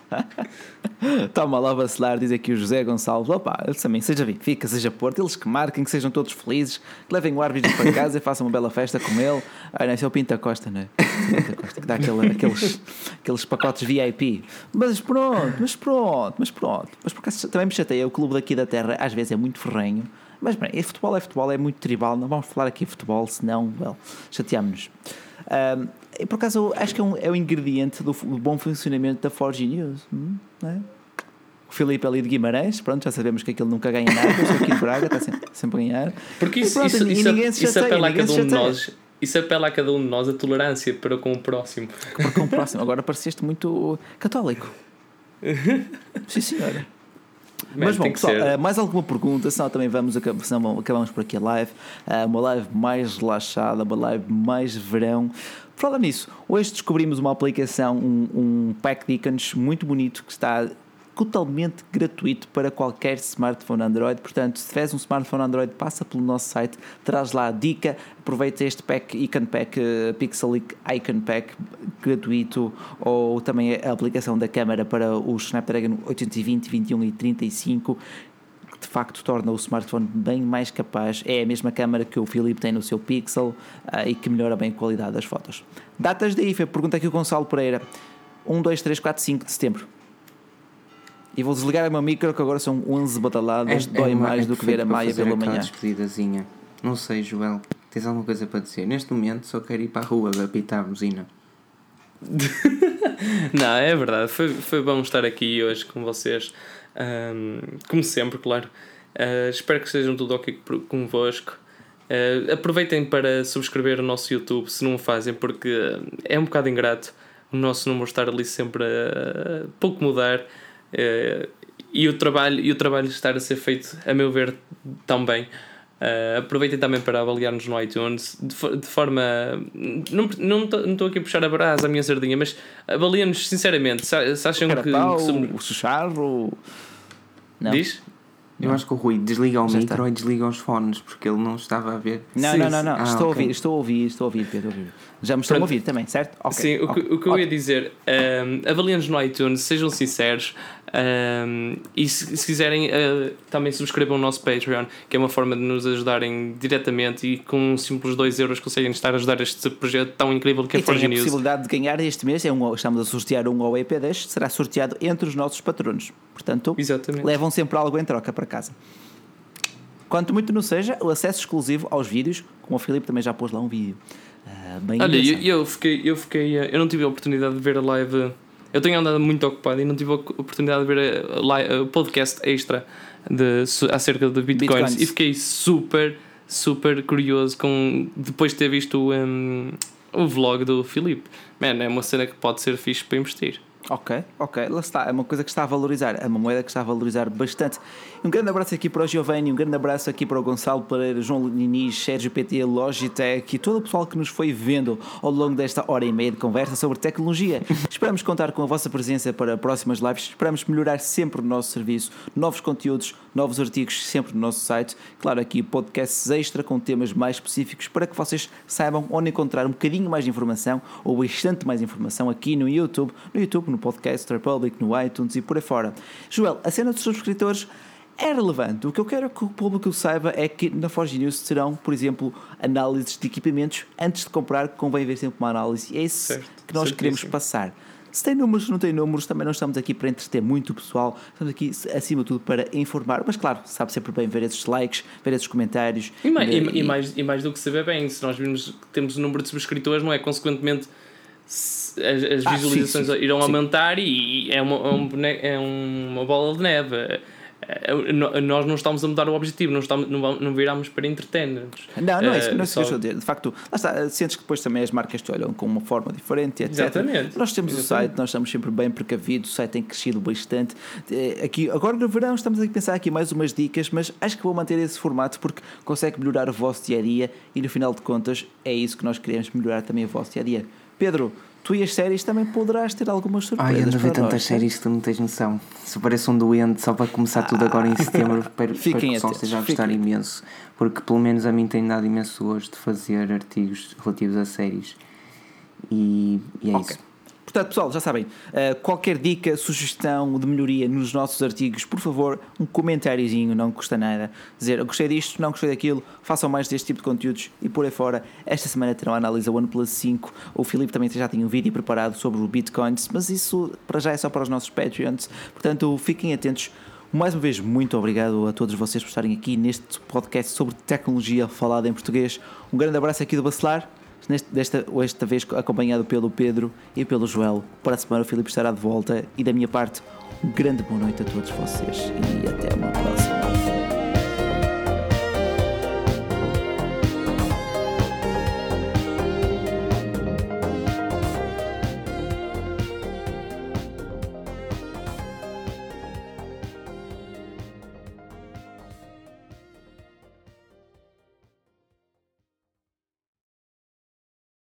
S1: Toma lá vacilar, diz aqui o José Gonçalves. Opa, também, seja Benfica, seja Porto, eles que marquem, que sejam todos felizes, que levem o árbitro para casa e façam uma bela festa com ele. Ah, não, esse é o Pinta Costa, não é? Pinta Costa, que dá aquele, aqueles, aqueles pacotes VIP. Mas pronto, mas pronto, mas pronto. Mas por acaso também me chateia, o clube daqui da terra às vezes é muito ferrenho. Mas bem, e futebol é futebol, é muito tribal. Não vamos falar aqui de futebol, senão, well, chateamos-nos. Um, por acaso, acho que é um, é um ingrediente do, do bom funcionamento da Forge News. Hum, é? O Filipe ali de Guimarães, pronto, já sabemos que aquele nunca ganha nada, o aqui de Braga está sempre, sempre a ganhar.
S3: Porque isso, pronto, isso, isso, isso, isso apela a cada um de nós. Isso apela a cada um de nós a tolerância para com o próximo.
S1: Para com o próximo. Agora pareceste muito católico. Sim, senhora. Mas bom, pessoal, uh, mais alguma pergunta? Senão também vamos, senão acabamos por aqui a live. Uh, uma live mais relaxada, uma live mais verão. Falando nisso, hoje descobrimos uma aplicação, um, um pack de ícones muito bonito que está totalmente gratuito para qualquer smartphone Android. Portanto, se tiveres um smartphone Android, passa pelo nosso site, traz lá a dica, aproveita este pack, Icon Pack, uh, Pixel Icon Pack gratuito ou também a aplicação da câmera para os Snapdragon 820, 21 e 35 que de facto torna o smartphone bem mais capaz. É a mesma câmera que o Filipe tem no seu Pixel uh, e que melhora bem a qualidade das fotos. Datas da IFA, pergunta aqui o Gonçalo Pereira: 1, 2, 3, 4, 5 de setembro. E vou desligar o meu micro que agora são 11 badaladas, é, dói é mais é do que ver a Maia pela manhã.
S2: despedidazinha. Não sei, Joel, tens alguma coisa para dizer? Neste momento só quero ir para a rua apitar a buzina.
S3: Não, é verdade. Foi, foi bom estar aqui hoje com vocês. Um, como sempre, claro. Uh, espero que estejam tudo ok convosco. Uh, aproveitem para subscrever o nosso YouTube se não o fazem, porque é um bocado ingrato o nosso número estar ali sempre a, pouco mudar uh, e, o trabalho, e o trabalho estar a ser feito, a meu ver, tão bem. Uh, aproveitem também para avaliar-nos no iTunes de, de forma. Não estou não não aqui a puxar a brasa a minha sardinha, mas avaliem-nos sinceramente. Se, se acham que.
S1: Que. O Sucharro.
S3: Não. Diz?
S2: Eu acho que o Rui desliga o Já micro está. e desliga os fones porque ele não estava a ver.
S1: Não, sim, não, não, não. Ah, estou, okay. a ouvir, estou a ouvir, estou a ouvir, Pedro. Já me estou a ouvir também, certo?
S3: Okay. Sim, o que, o que eu ia dizer, um, avaliem-nos no iTunes, sejam sinceros um, e se, se quiserem uh, também subscrevam o nosso Patreon, que é uma forma de nos ajudarem diretamente e com simples 2 euros conseguem estar a ajudar este projeto tão incrível que é Forge News.
S1: a possibilidade de ganhar este mês, é um, estamos a sortear um OEP10, será sorteado entre os nossos patronos. Portanto, Exatamente. levam sempre algo em troca para casa. Quanto muito não seja, o acesso exclusivo aos vídeos, como o Filipe também já pôs lá um vídeo.
S3: Uh, bem Olha, eu, eu, fiquei, eu fiquei. Eh, eu não tive a oportunidade de ver a live. Eu tenho andado muito ocupado e não tive a oportunidade de ver o podcast extra de, acerca de bitcoins, bitcoins, e fiquei super, super curioso com, depois de ter visto um, o vlog do Filipe. Man, é uma cena que pode ser fixe para investir.
S1: Ok, ok, lá está, é uma coisa que está a valorizar, é uma moeda que está a valorizar bastante. Um grande abraço aqui para o Giovanni, um grande abraço aqui para o Gonçalo Pereira, João Niniz, Sérgio PT, Logitech e todo o pessoal que nos foi vendo ao longo desta hora e meia de conversa sobre tecnologia. Esperamos contar com a vossa presença para próximas lives, esperamos melhorar sempre o nosso serviço, novos conteúdos, novos artigos sempre no nosso site. Claro, aqui podcasts extra com temas mais específicos para que vocês saibam onde encontrar um bocadinho mais de informação ou bastante mais informação aqui no YouTube, no YouTube, no Podcast Republic, no iTunes e por aí fora. Joel, a cena dos subscritores é relevante. O que eu quero que o público saiba é que na Forge News serão, por exemplo, análises de equipamentos. Antes de comprar, convém ver sempre uma análise. E é isso certo, que nós queremos passar. Se tem números, se não tem números, também não estamos aqui para entreter muito o pessoal, estamos aqui acima de tudo para informar. Mas claro, sabe sempre bem ver esses likes, ver esses comentários.
S3: E mais, ver, e, e, mais, e mais do que saber bem, se nós vimos que temos o número de subscritores, não é consequentemente as, as ah, visualizações sim, sim, irão sim. aumentar e é uma, é, é uma bola de neve nós não estamos a mudar o objetivo, não, estamos, não, não viramos para entreter-nos.
S1: Não, não é isso, não é isso que eu estou a dizer. De facto, lá está, sentes que depois também as marcas te olham com uma forma diferente, etc. Exatamente. Nós temos Exatamente. o site, nós estamos sempre bem precavidos, o site tem crescido bastante. Eh, aqui, agora no verão estamos a pensar aqui mais umas dicas, mas acho que vou manter esse formato porque consegue melhorar o vosso dia a dia e no final de contas é isso que nós queremos melhorar também o vosso dia a dia. Pedro, tu e as séries também poderás ter algumas surpresas.
S2: Ai, ando a ver tantas séries que tu não tens noção. Se parece um doente só para começar tudo agora em ah, setembro, espero, espero que o pessoal esteja a gostar imenso. Porque pelo menos a mim tem dado imenso gosto de fazer artigos relativos a séries. E, e é okay. isso.
S1: Portanto, pessoal, já sabem, uh, qualquer dica, sugestão de melhoria nos nossos artigos, por favor, um comentáriozinho, não custa nada. Dizer, gostei disto, não gostei daquilo, façam mais deste tipo de conteúdos e por aí fora. Esta semana terão a análise da OnePlus 5. O Filipe também já tem um vídeo preparado sobre o Bitcoins, mas isso para já é só para os nossos Patreons. Portanto, fiquem atentos. Mais uma vez, muito obrigado a todos vocês por estarem aqui neste podcast sobre tecnologia falada em português. Um grande abraço aqui do Bacelar Neste, desta, esta vez acompanhado pelo Pedro e pelo Joel. Para a semana o Filipe estará de volta e da minha parte, um grande boa noite a todos vocês e até uma próxima.